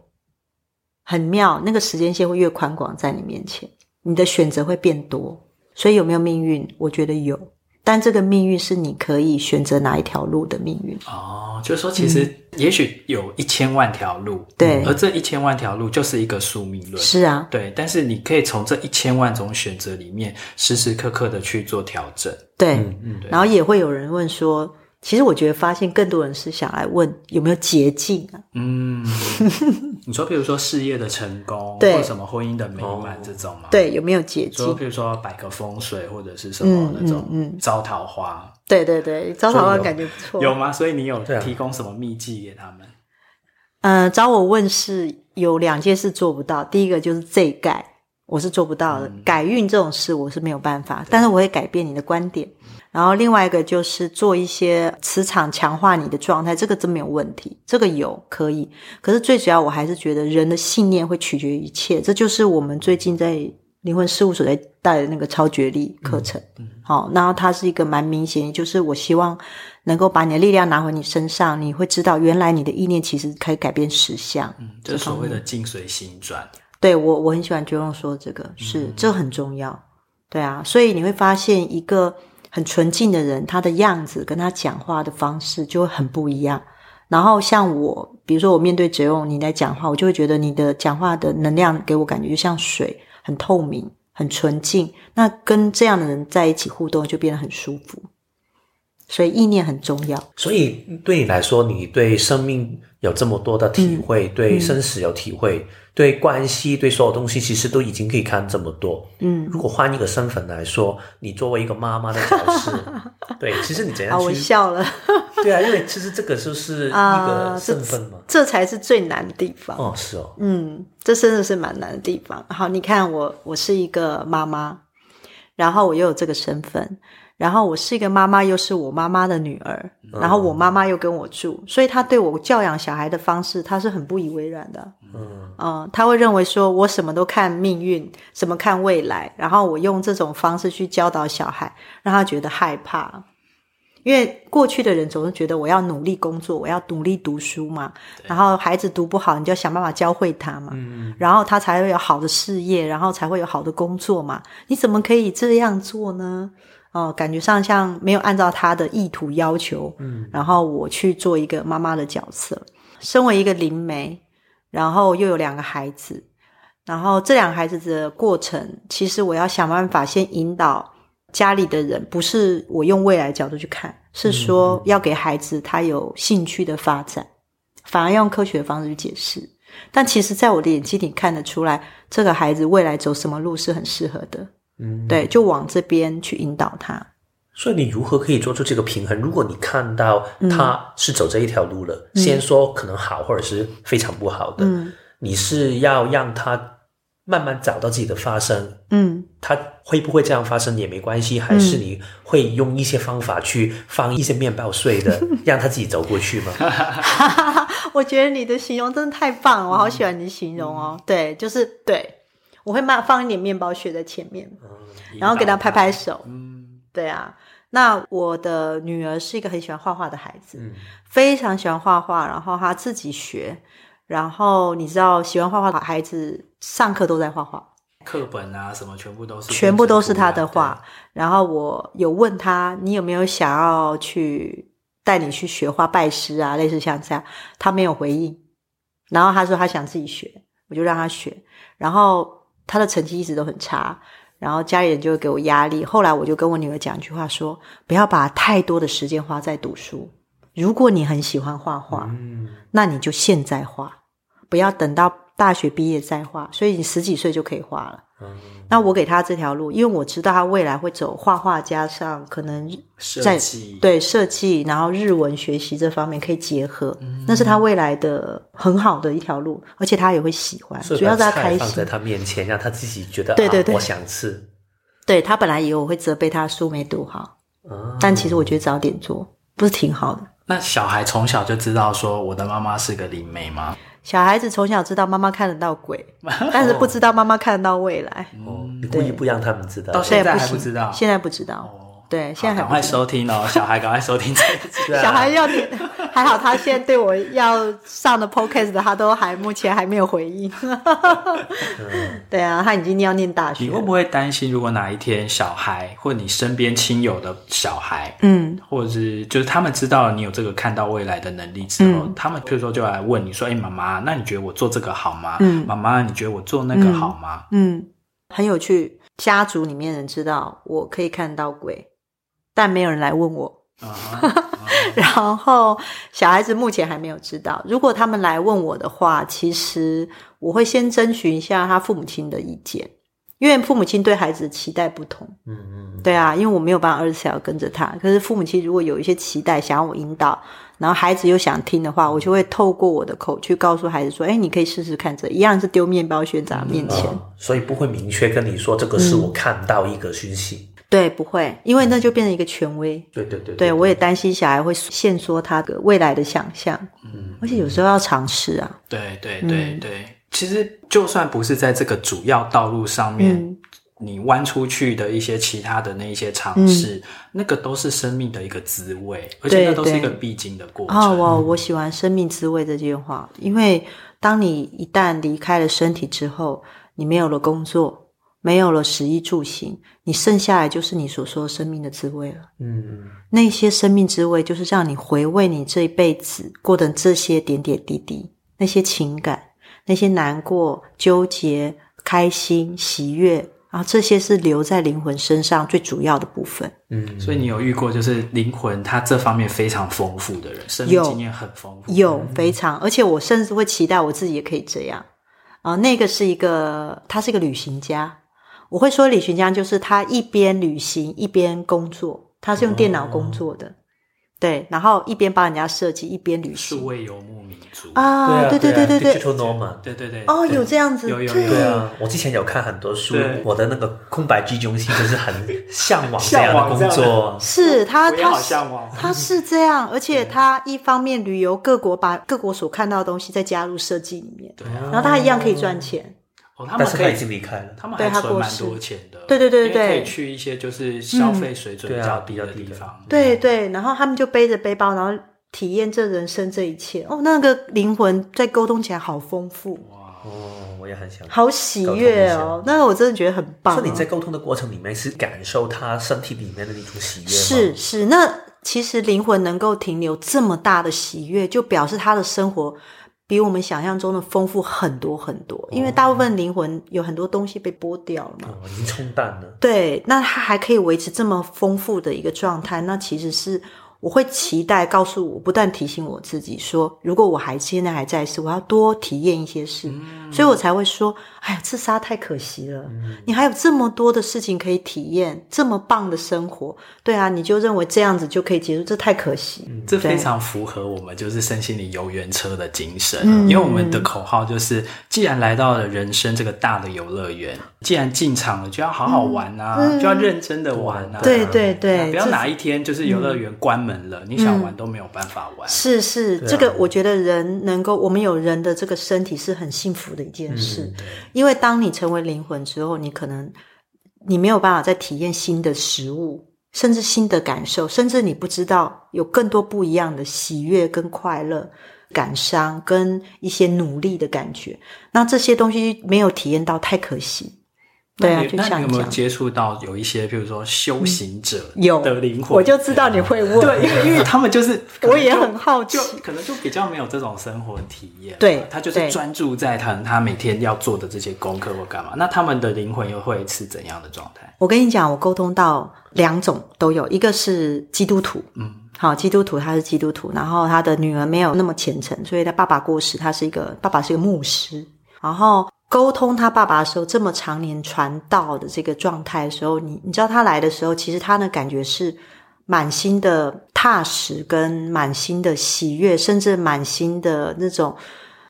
很妙，那个时间线会越宽广在你面前，你的选择会变多。所以有没有命运？我觉得有。但这个命运是你可以选择哪一条路的命运
哦，就是说，其实也许有一千万条路，
嗯、对，
而这一千万条路就是一个宿命论，
是啊，
对。但是你可以从这一千万种选择里面，时时刻刻的去做调整，
对，嗯，嗯，对。然后也会有人问说。其实我觉得，发现更多人是想来问有没有捷径啊？
嗯，你说，比如说事业的成功，
对，
或什么婚姻的美满这种吗？
对，有没有捷径？
说，比如说摆个风水，或者是什么那种，嗯，招桃花。
对对对，招桃花感觉不错。
有吗？所以你有提供什么秘籍给他们？
呃，找我问是有两件事做不到，第一个就是这改，我是做不到的，改运这种事我是没有办法，但是我会改变你的观点。然后另外一个就是做一些磁场强化你的状态，这个真没有问题，这个有可以。可是最主要，我还是觉得人的信念会取决于一切。这就是我们最近在灵魂事务所在带的那个超觉力课程。嗯，好，然后它是一个蛮明显，就是我希望能够把你的力量拿回你身上，你会知道原来你的意念其实可以改变实相。
嗯，就是所谓的境随心转。
对，我我很喜欢 Jerome 说这个，是、嗯、这很重要。对啊，所以你会发现一个。很纯净的人，他的样子跟他讲话的方式就会很不一样。然后像我，比如说我面对哲勇，你来讲话，我就会觉得你的讲话的能量给我感觉就像水，很透明，很纯净。那跟这样的人在一起互动，就变得很舒服。所以意念很重要。
所以对你来说，你对生命有这么多的体会，嗯、对生死有体会。嗯对关系，对所有东西，其实都已经可以看这么多。嗯，如果换一个身份来说，你作为一个妈妈的角色，[LAUGHS] 对，其实你怎样去？啊，
我笑了。[LAUGHS]
对啊，因为其实这个就是一个身份嘛，
这，这才是最难的地方。
哦，是哦。
嗯，这真的是蛮难的地方。好，你看我，我是一个妈妈，然后我又有这个身份。然后我是一个妈妈，又是我妈妈的女儿，然后我妈妈又跟我住，所以她对我教养小孩的方式，她是很不以为然的。嗯，嗯，她会认为说我什么都看命运，什么看未来，然后我用这种方式去教导小孩，让他觉得害怕。因为过去的人总是觉得我要努力工作，我要努力读书嘛，然后孩子读不好，你就要想办法教会他嘛，嗯，然后他才会有好的事业，然后才会有好的工作嘛。你怎么可以这样做呢？哦，感觉上像没有按照他的意图要求，嗯，然后我去做一个妈妈的角色。身为一个灵媒，然后又有两个孩子，然后这两个孩子的过程，其实我要想办法先引导家里的人，不是我用未来角度去看，是说要给孩子他有兴趣的发展，嗯、反而用科学的方式去解释。但其实，在我的眼睛里看得出来，这个孩子未来走什么路是很适合的。嗯，对，就往这边去引导他。
所以你如何可以做出这个平衡？如果你看到他是走这一条路了，嗯、先说可能好或者是非常不好的，嗯、你是要让他。慢慢找到自己的发生，嗯，他会不会这样发生也没关系，还是你会用一些方法去放一些面包碎的，[LAUGHS] 让他自己走过去吗？[LAUGHS]
我觉得你的形容真的太棒了，我好喜欢你的形容哦。嗯、对，就是对，我会慢放一点面包屑在前面，嗯、然后给他拍拍手。嗯，对啊。那我的女儿是一个很喜欢画画的孩子，嗯、非常喜欢画画，然后她自己学。然后你知道，喜欢画画的孩子上课都在画画，
课本啊什么全部都是，
全部都是他的画。然后我有问他，你有没有想要去带你去学画拜师啊？类似像这样，他没有回应。然后他说他想自己学，我就让他学。然后他的成绩一直都很差，然后家里人就会给我压力。后来我就跟我女儿讲一句话说：不要把太多的时间花在读书。如果你很喜欢画画，嗯，那你就现在画，不要等到大学毕业再画。所以你十几岁就可以画了。嗯，那我给他这条路，因为我知道他未来会走画画加上可能在设计，对设计，然后日文学习这方面可以结合，嗯，那是他未来的很好的一条路，而且他也会喜欢。主要是他开心，
放在他面前，让他自己觉得
对对对，
啊，我想吃。
对，他本来以为我会责备他书没读好，嗯，但其实我觉得早点做不是挺好的。
那小孩从小就知道说我的妈妈是个灵媒吗？
小孩子从小知道妈妈看得到鬼，[LAUGHS] 但是不知道妈妈看得到未来。
哦，你故意不让他们知道，
到现在还不知道，
现在不知道。对，现在
赶快收听哦，小孩赶快收听这一集。[LAUGHS]
小孩要听，还好他现在对我要上的 podcast 的，他都还目前还没有回应。[LAUGHS] 对啊，他已经要念大学。
你会不会担心，如果哪一天小孩或你身边亲友的小孩，嗯，或者是就是他们知道了你有这个看到未来的能力之后，嗯、他们譬如说就来问你说：“哎，妈妈，那你觉得我做这个好吗？”嗯，妈妈，你觉得我做那个好吗？
嗯，嗯，很有趣。家族里面人知道我可以看到鬼。但没有人来问我，uh uh huh. 然后小孩子目前还没有知道。如果他们来问我的话，其实我会先征询一下他父母亲的意见，因为父母亲对孩子的期待不同。嗯嗯，对啊，因为我没有办法二十四小时跟着他。可是父母亲如果有一些期待，想要我引导，然后孩子又想听的话，我就会透过我的口去告诉孩子说：“哎，你可以试试看这，这一样是丢面包屑在他面前。嗯”
所以不会明确跟你说这个是我看到一个讯息。嗯
对，不会，因为那就变成一个权威。
对对对，
对我也担心小孩会限缩他的未来的想象。嗯，而且有时候要尝试啊。
对对对对，其实就算不是在这个主要道路上面，你弯出去的一些其他的那一些尝试，那个都是生命的一个滋味，而且那都是一个必经的过程。
哦，我我喜欢“生命滋味”这句话，因为当你一旦离开了身体之后，你没有了工作。没有了食衣住行，你剩下来就是你所说的生命的滋味了。嗯，那些生命滋味就是让你回味你这一辈子过的这些点点滴滴，那些情感，那些难过、纠结、开心、喜悦，啊这些是留在灵魂身上最主要的部分。
嗯，所以你有遇过就是灵魂它这方面非常丰富的人，生命经验很丰富，
有非常，而且我甚至会期待我自己也可以这样。啊，那个是一个，他是一个旅行家。我会说，李群江就是他一边旅行一边工作，他是用电脑工作的，哦、对，然后一边帮人家设计，一边旅行。
数位游牧民族
啊，对对对对对
，Digital Nomad，
对对对，
哦，有这样子，
有有有，
对
啊，我之前有看很多书，我的那个空白居中心就是很 [LAUGHS] 向往这样的工作，
是他他向往他是这样，而且他一方面旅游各国，把各国所看到的东西再加入设计里面，对，然后他一样可以赚钱。
哦，他们可以
已经离开了，
他们还存蛮多钱的。
对对对对，
可以去一些就是消费水准比较低的地方。
对对，然后他们就背着背包，然后体验这人生这一切。哦，那个灵魂在沟通起来好丰富。哇
哦，我也很想。
好喜悦哦，那个我真的觉得很棒。
说你在沟通的过程里面是感受他身体里面的那种喜悦吗？
是是，那其实灵魂能够停留这么大的喜悦，就表示他的生活比我们想象中的丰富很多很多，因为大部分灵魂有很多东西被剥掉了嘛，
哦，已经冲淡了。
对，那它还可以维持这么丰富的一个状态，那其实是。我会期待告诉我，不断提醒我自己说，如果我还现在还在世，我要多体验一些事，嗯、所以我才会说，哎呀，自杀太可惜了。嗯、你还有这么多的事情可以体验，这么棒的生活，对啊，你就认为这样子就可以结束，这太可惜。
嗯、这非常符合我们就是身心灵游园车的精神，嗯、因为我们的口号就是，既然来到了人生这个大的游乐园，既然进场了，就要好好玩啊，嗯、就要认真的玩啊。
对对对，
不要哪一天就是游乐园关门了，嗯、你想玩都没有办法玩。
是是，这个我觉得人能够，我们有人的这个身体是很幸福的一件事，嗯、因为当你成为灵魂之后，你可能你没有办法再体验新的食物，甚至新的感受，甚至你不知道有更多不一样的喜悦跟快乐、感伤跟一些努力的感觉。那这些东西没有体验到，太可惜。对啊，就像
那你有没有接触到有一些，比如说修行者
有的灵魂？我就知道你会问，
对，因为因为他们就是，[LAUGHS]
我也很好奇，
可能就比较没有这种生活体验。
对，
他就是专注在他他每天要做的这些功课或干嘛。那他们的灵魂又会是怎样的状态？
我跟你讲，我沟通到两种都有，一个是基督徒，嗯，好，基督徒他是基督徒，然后他的女儿没有那么虔诚，所以他爸爸过世，他是一个爸爸是一个牧师，然后。沟通他爸爸的时候，这么常年传道的这个状态的时候，你你知道他来的时候，其实他的感觉是满心的踏实，跟满心的喜悦，甚至满心的那种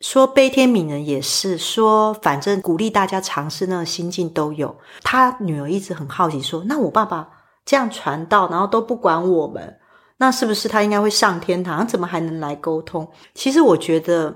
说悲天悯人，也是说反正鼓励大家尝试那个心境都有。他女儿一直很好奇说：“那我爸爸这样传道，然后都不管我们，那是不是他应该会上天堂？怎么还能来沟通？”其实我觉得。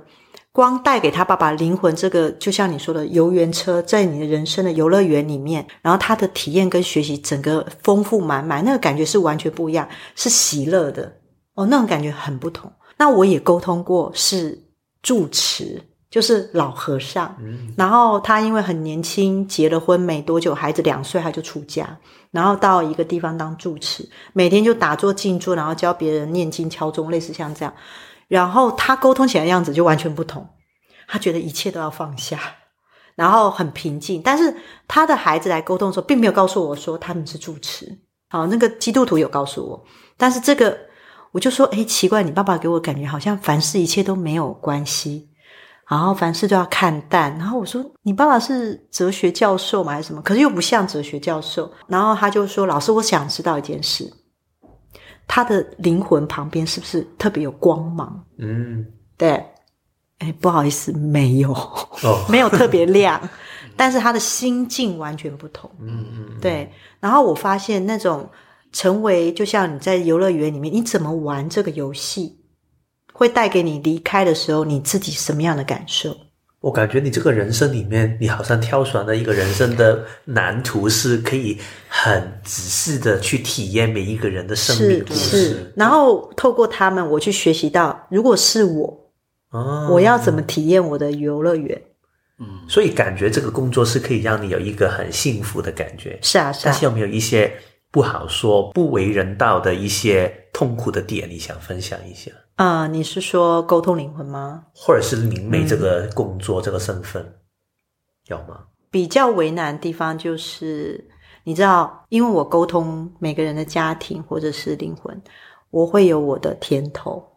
光带给他爸爸灵魂这个，就像你说的游园车，在你的人生的游乐园里面，然后他的体验跟学习整个丰富满满，那个感觉是完全不一样，是喜乐的哦，那种感觉很不同。那我也沟通过，是住持，就是老和尚，嗯，然后他因为很年轻，结了婚没多久，孩子两岁他就出家，然后到一个地方当住持，每天就打坐静坐，然后教别人念经敲钟，类似像这样。然后他沟通起来的样子就完全不同，他觉得一切都要放下，然后很平静。但是他的孩子来沟通的时候，并没有告诉我说他们是住持。好，那个基督徒有告诉我，但是这个我就说，诶，奇怪，你爸爸给我感觉好像凡事一切都没有关系，然后凡事都要看淡。然后我说，你爸爸是哲学教授吗？还是什么？可是又不像哲学教授。然后他就说，老师，我想知道一件事。他的灵魂旁边是不是特别有光芒？嗯，对。哎，不好意思，没有，哦、[LAUGHS] 没有特别亮，但是他的心境完全不同。嗯嗯，对。然后我发现那种成为，就像你在游乐园里面，你怎么玩这个游戏，会带给你离开的时候你自己什么样的感受？
我感觉你这个人生里面，你好像挑选了一个人生的蓝图，是可以很仔细的去体验每一个人的生命故事。
是，然后透过他们，我去学习到，如果是我，哦，我要怎么体验我的游乐园？
嗯，所以感觉这个工作是可以让你有一个很幸福的感觉。
是啊，是啊。
但是有没有一些不好说、不为人道的一些痛苦的点，你想分享一下？
啊、呃，你是说沟通灵魂吗？
或者是灵媒这个工作、嗯、这个身份，有吗？
比较为难的地方就是，你知道，因为我沟通每个人的家庭或者是灵魂，我会有我的甜头，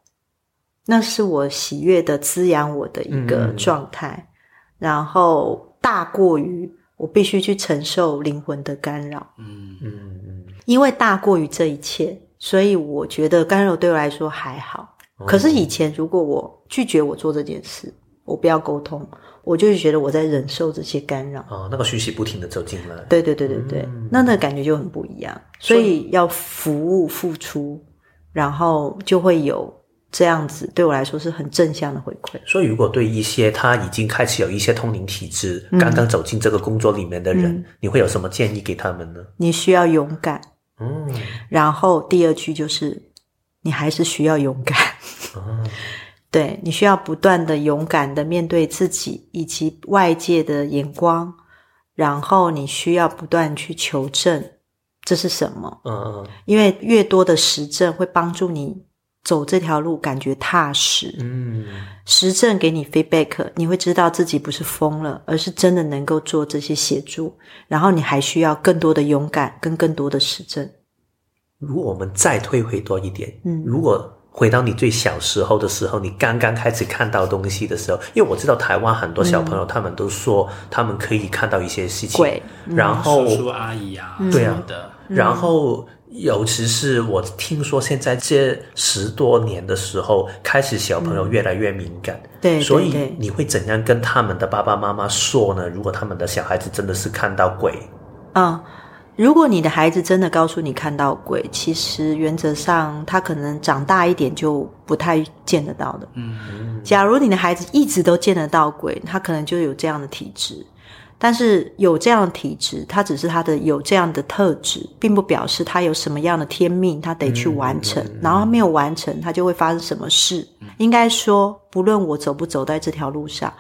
那是我喜悦的滋养我的一个状态，嗯、然后大过于我必须去承受灵魂的干扰，嗯嗯嗯，因为大过于这一切，所以我觉得干扰对我来说还好。可是以前，如果我拒绝我做这件事，我不要沟通，我就是觉得我在忍受这些干扰。
哦，那个讯息不停的走进来。
对对对对对，嗯、那那感觉就很不一样。所以要服务付出，然后就会有这样子，对我来说是很正向的回馈。
所以，如果对一些他已经开始有一些通灵体质，嗯、刚刚走进这个工作里面的人，嗯、你会有什么建议给他们呢？
你需要勇敢。嗯。然后第二句就是，你还是需要勇敢。哦，[LAUGHS] 对，你需要不断的勇敢的面对自己以及外界的眼光，然后你需要不断去求证这是什么。嗯嗯，因为越多的实证会帮助你走这条路感觉踏实。嗯，实证给你 feedback，你会知道自己不是疯了，而是真的能够做这些协助。然后你还需要更多的勇敢跟更多的实证。
如果我们再退回多一点，嗯，如果回到你最小时候的时候，你刚刚开始看到东西的时候，因为我知道台湾很多小朋友，他们都说他们可以看到一些事情，
鬼，
然后
叔叔阿姨啊，
对啊的，然后。尤其是我听说，现在这十多年的时候，开始小朋友越来越敏感。
嗯、对，对，对，
所以你会怎样跟他们的爸爸妈妈说呢？如果他们的小孩子真的是看到鬼，
啊、嗯，如果你的孩子真的告诉你看到鬼，其实原则上他可能长大一点就不太见得到的。嗯，假如你的孩子一直都见得到鬼，他可能就有这样的体质。但是有这样的体质，他只是他的有这样的特质，并不表示他有什么样的天命，他得去完成。然后他没有完成，他就会发生什么事？嗯、应该说，不论我走不走在这条路上，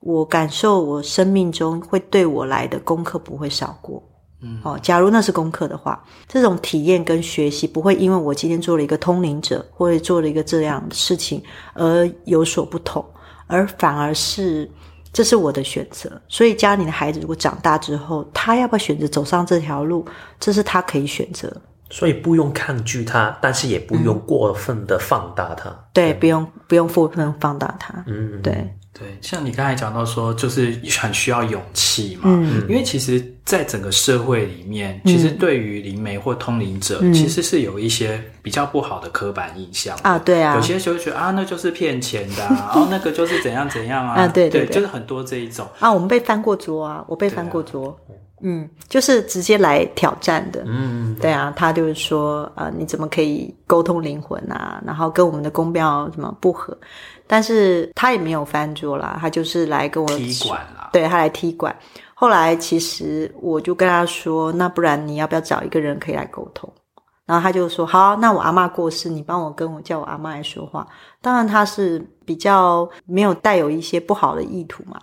我感受我生命中会对我来的功课不会少过。嗯，哦，假如那是功课的话，这种体验跟学习不会因为我今天做了一个通灵者，或者做了一个这样的事情而有所不同，而反而是。这是我的选择，所以家里的孩子如果长大之后，他要不要选择走上这条路，这是他可以选择。
所以不用抗拒他，但是也不用过分的放大他。嗯、
对，对，不用不用过分放大他。嗯，对。
对，像你刚才讲到说，就是很需要勇气嘛。嗯，因为其实，在整个社会里面，嗯、其实对于灵媒或通灵者，嗯、其实是有一些比较不好的刻板印象
啊。对啊，
有些就会觉得啊，那就是骗钱的，啊，然后那个就是怎样怎样啊。[LAUGHS]
对，
对，就是很多这一种
啊。我们被翻过桌啊，我被翻过桌。啊、嗯，就是直接来挑战的。嗯，对啊，他就是说，啊、呃，你怎么可以沟通灵魂啊？然后跟我们的宫庙什么不合？但是他也没有翻桌啦，他就是来跟我
踢馆啦。
对，他来踢馆。后来其实我就跟他说：“那不然你要不要找一个人可以来沟通？”然后他就说：“好，那我阿妈过世，你帮我跟我叫我阿妈来说话。”当然他是比较没有带有一些不好的意图嘛。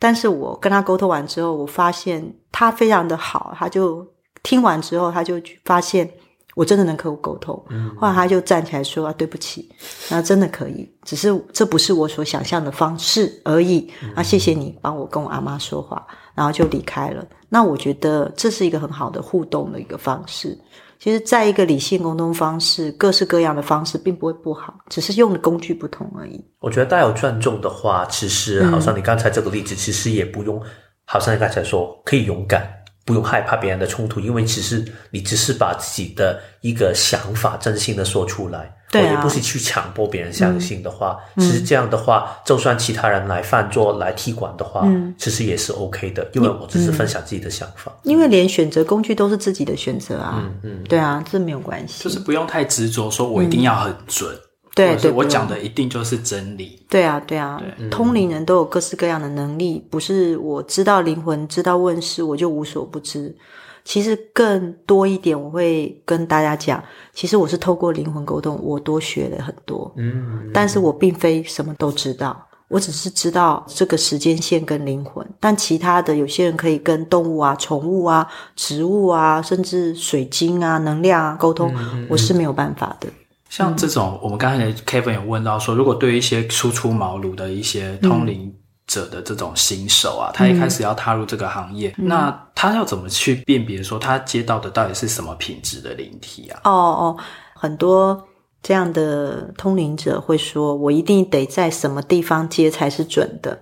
但是我跟他沟通完之后，我发现他非常的好，他就听完之后，他就发现。我真的能跟我沟通，后来他就站起来说：“啊，对不起，那真的可以，只是这不是我所想象的方式而已。”啊，谢谢你帮我跟我阿妈说话，然后就离开了。那我觉得这是一个很好的互动的一个方式。其实，在一个理性沟通方式，各式各样的方式并不会不好，只是用的工具不同而已。
我觉得带有尊重的话，其实好像你刚才这个例子，其实也不用，好像你刚才说可以勇敢。不用害怕别人的冲突，因为只是你只是把自己的一个想法真心的说出来，
对啊，
也不是去强迫别人相信的话。嗯、其实这样的话，嗯、就算其他人来饭桌来踢馆的话，嗯、其实也是 OK 的，因为我只是分享自己的想法。
因为连选择工具都是自己的选择啊，嗯嗯，对啊，这没有关系，
就是不用太执着，说我一定要很准。嗯对，对，我讲的一定就是真理。
对啊，对啊，对通灵人都有各式各样的能力，不是我知道灵魂、知道问世，我就无所不知。其实更多一点，我会跟大家讲，其实我是透过灵魂沟通，我多学了很多。嗯，但是我并非什么都知道，我只是知道这个时间线跟灵魂，但其他的有些人可以跟动物啊、宠物啊、植物啊，甚至水晶啊、能量啊沟通，我是没有办法的。
像这种，我们刚才 Kevin 有问到说，如果对于一些初出茅庐的一些通灵者的这种新手啊，嗯、他一开始要踏入这个行业，嗯、那他要怎么去辨别说他接到的到底是什么品质的灵体啊？
哦哦，很多这样的通灵者会说，我一定得在什么地方接才是准的。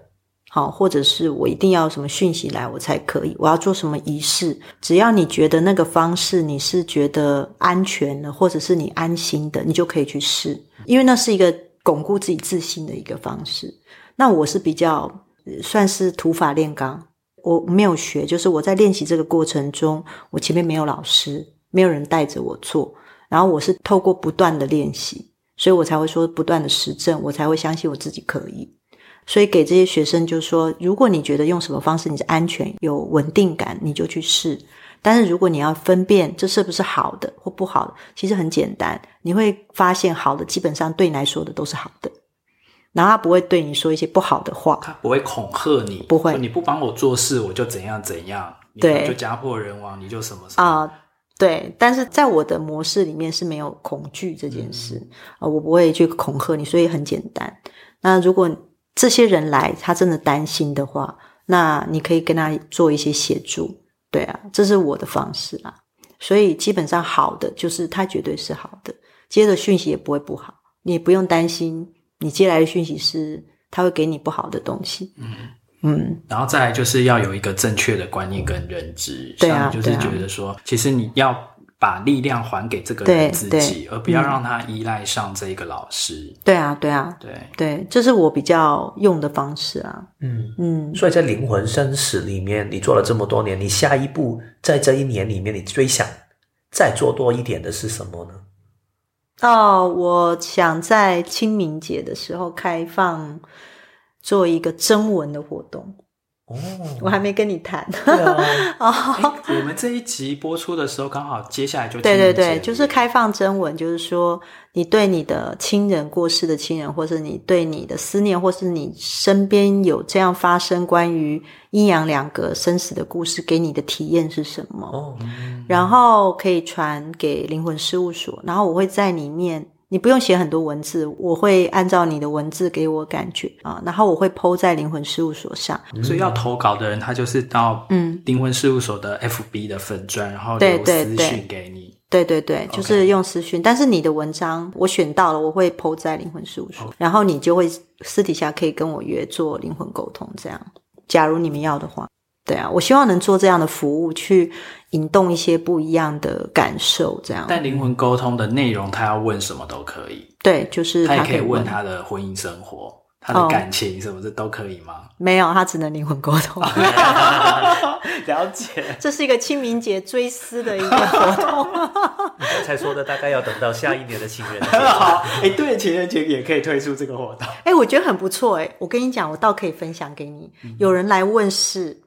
好，或者是我一定要什么讯息来，我才可以。我要做什么仪式，只要你觉得那个方式你是觉得安全的，或者是你安心的，你就可以去试，因为那是一个巩固自己自信的一个方式。那我是比较算是土法炼钢，我没有学，就是我在练习这个过程中，我前面没有老师，没有人带着我做，然后我是透过不断的练习，所以我才会说不断的实证，我才会相信我自己可以。所以给这些学生就说，如果你觉得用什么方式你是安全、有稳定感，你就去试。但是如果你要分辨这是不是好的或不好的，其实很简单，你会发现好的基本上对你来说的都是好的，然后他不会对你说一些不好的话，
他不会恐吓你，
不会，
你不帮我做事我就怎样怎
样，
对，就家破人亡，你就什么什么
啊。对，但是在我的模式里面是没有恐惧这件事啊、嗯，我不会去恐吓你，所以很简单。那如果这些人来，他真的担心的话，那你可以跟他做一些协助。对啊，这是我的方式啊。所以基本上好的就是他绝对是好的，接的讯息也不会不好，你也不用担心你接来的讯息是他会给你不好的东西。嗯嗯，
然后再来就是要有一个正确的观念跟认知，对啊，就是觉得说，其实你要。把力量还给这个人自己，而不要让他依赖上这个老师。
对啊，对啊，
对
对，这是我比较用的方式啊。
嗯嗯，所以在灵魂生死里面，你做了这么多年，你下一步在这一年里面，你最想再做多一点的是什么呢？
哦，我想在清明节的时候开放做一个征文的活动。
哦，
我还没跟你谈。[LAUGHS]
哦，我们这一集播出的时候，刚好接下来就
对对对，就是开放征文，就是说你对你的亲人过世的亲人，或是你对你的思念，或是你身边有这样发生关于阴阳两隔生死的故事，给你的体验是什么？哦，然后可以传给灵魂事务所，然后我会在里面。你不用写很多文字，我会按照你的文字给我感觉啊，然后我会 po 在灵魂事务所上。
所以要投稿的人，他就是到嗯灵魂事务所的 FB 的粉专，然后留私讯给你。
对对对，就是用私讯。但是你的文章我选到了，我会 po 在灵魂事务所，然后你就会私底下可以跟我约做灵魂沟通，这样。假如你们要的话。对啊，我希望能做这样的服务，去引动一些不一样的感受，这样。
但灵魂沟通的内容，他要问什么都可以。
对，就是
他，他也可以问他的婚姻生活、他的感情什么的，都可以吗？
没有，他只能灵魂沟通。[LAUGHS]
了解，[LAUGHS]
这是一个清明节追思的一个活动。[LAUGHS]
你刚才说的，大概要等到下一年的情人节。
好，哎，对，情人节也可以推出这个活动。
哎，我觉得很不错。哎，我跟你讲，我倒可以分享给你。嗯、有人来问事。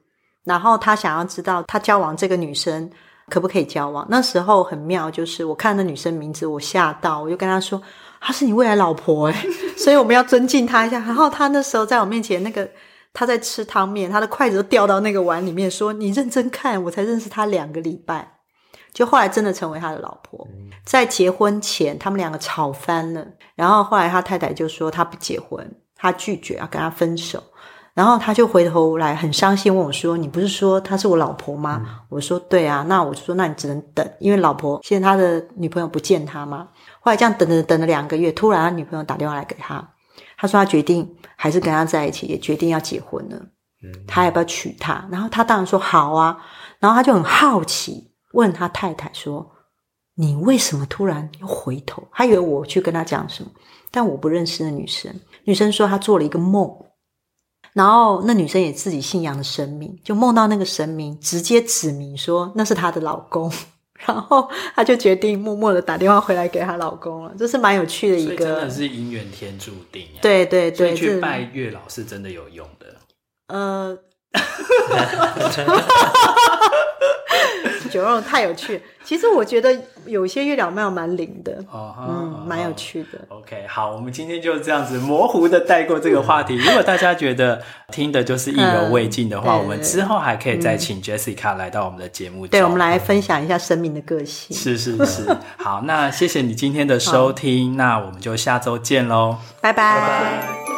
然后他想要知道他交往这个女生可不可以交往？那时候很妙，就是我看那女生名字，我吓到，我就跟他说：“她是你未来老婆诶。[LAUGHS] ”所以我们要尊敬她一下。然后他那时候在我面前，那个他在吃汤面，他的筷子都掉到那个碗里面，说：“你认真看，我才认识他两个礼拜。”就后来真的成为他的老婆。在结婚前，他们两个吵翻了，然后后来他太太就说他不结婚，他拒绝要跟他分手。然后他就回头来很伤心问我说：“你不是说她是我老婆吗？”嗯、我说：“对啊。”那我就说：“那你只能等，因为老婆现在他的女朋友不见他嘛。”后来这样等等等了两个月，突然他女朋友打电话来给他，他说他决定还是跟他在一起，也决定要结婚了。嗯，他要不要娶她？然后他当然说好啊。然后他就很好奇问他太太说：“你为什么突然又回头？”他以为我去跟他讲什么，但我不认识那女生。女生说她做了一个梦。然后那女生也自己信仰的神明，就梦到那个神明直接指明说那是她的老公，[LAUGHS] 然后她就决定默默的打电话回来给她老公了。这是蛮有趣的一个，
真的是姻缘天注定。
对
对对，去拜月老是真的有用的。
呃。[LAUGHS] [LAUGHS] 九龙太有趣，其实我觉得有些月老庙蛮灵的，哦，嗯，蛮有趣的。
OK，好，我们今天就这样子模糊的带过这个话题。[LAUGHS] 如果大家觉得听的就是意犹未尽的话，嗯，我们之后还可以再请 Jessica 来到我们的节目，
对，我们来分享一下生命的个性。
是是是，[LAUGHS] 好，那谢谢你今天的收听，那我们就下周见喽，
拜拜。拜拜。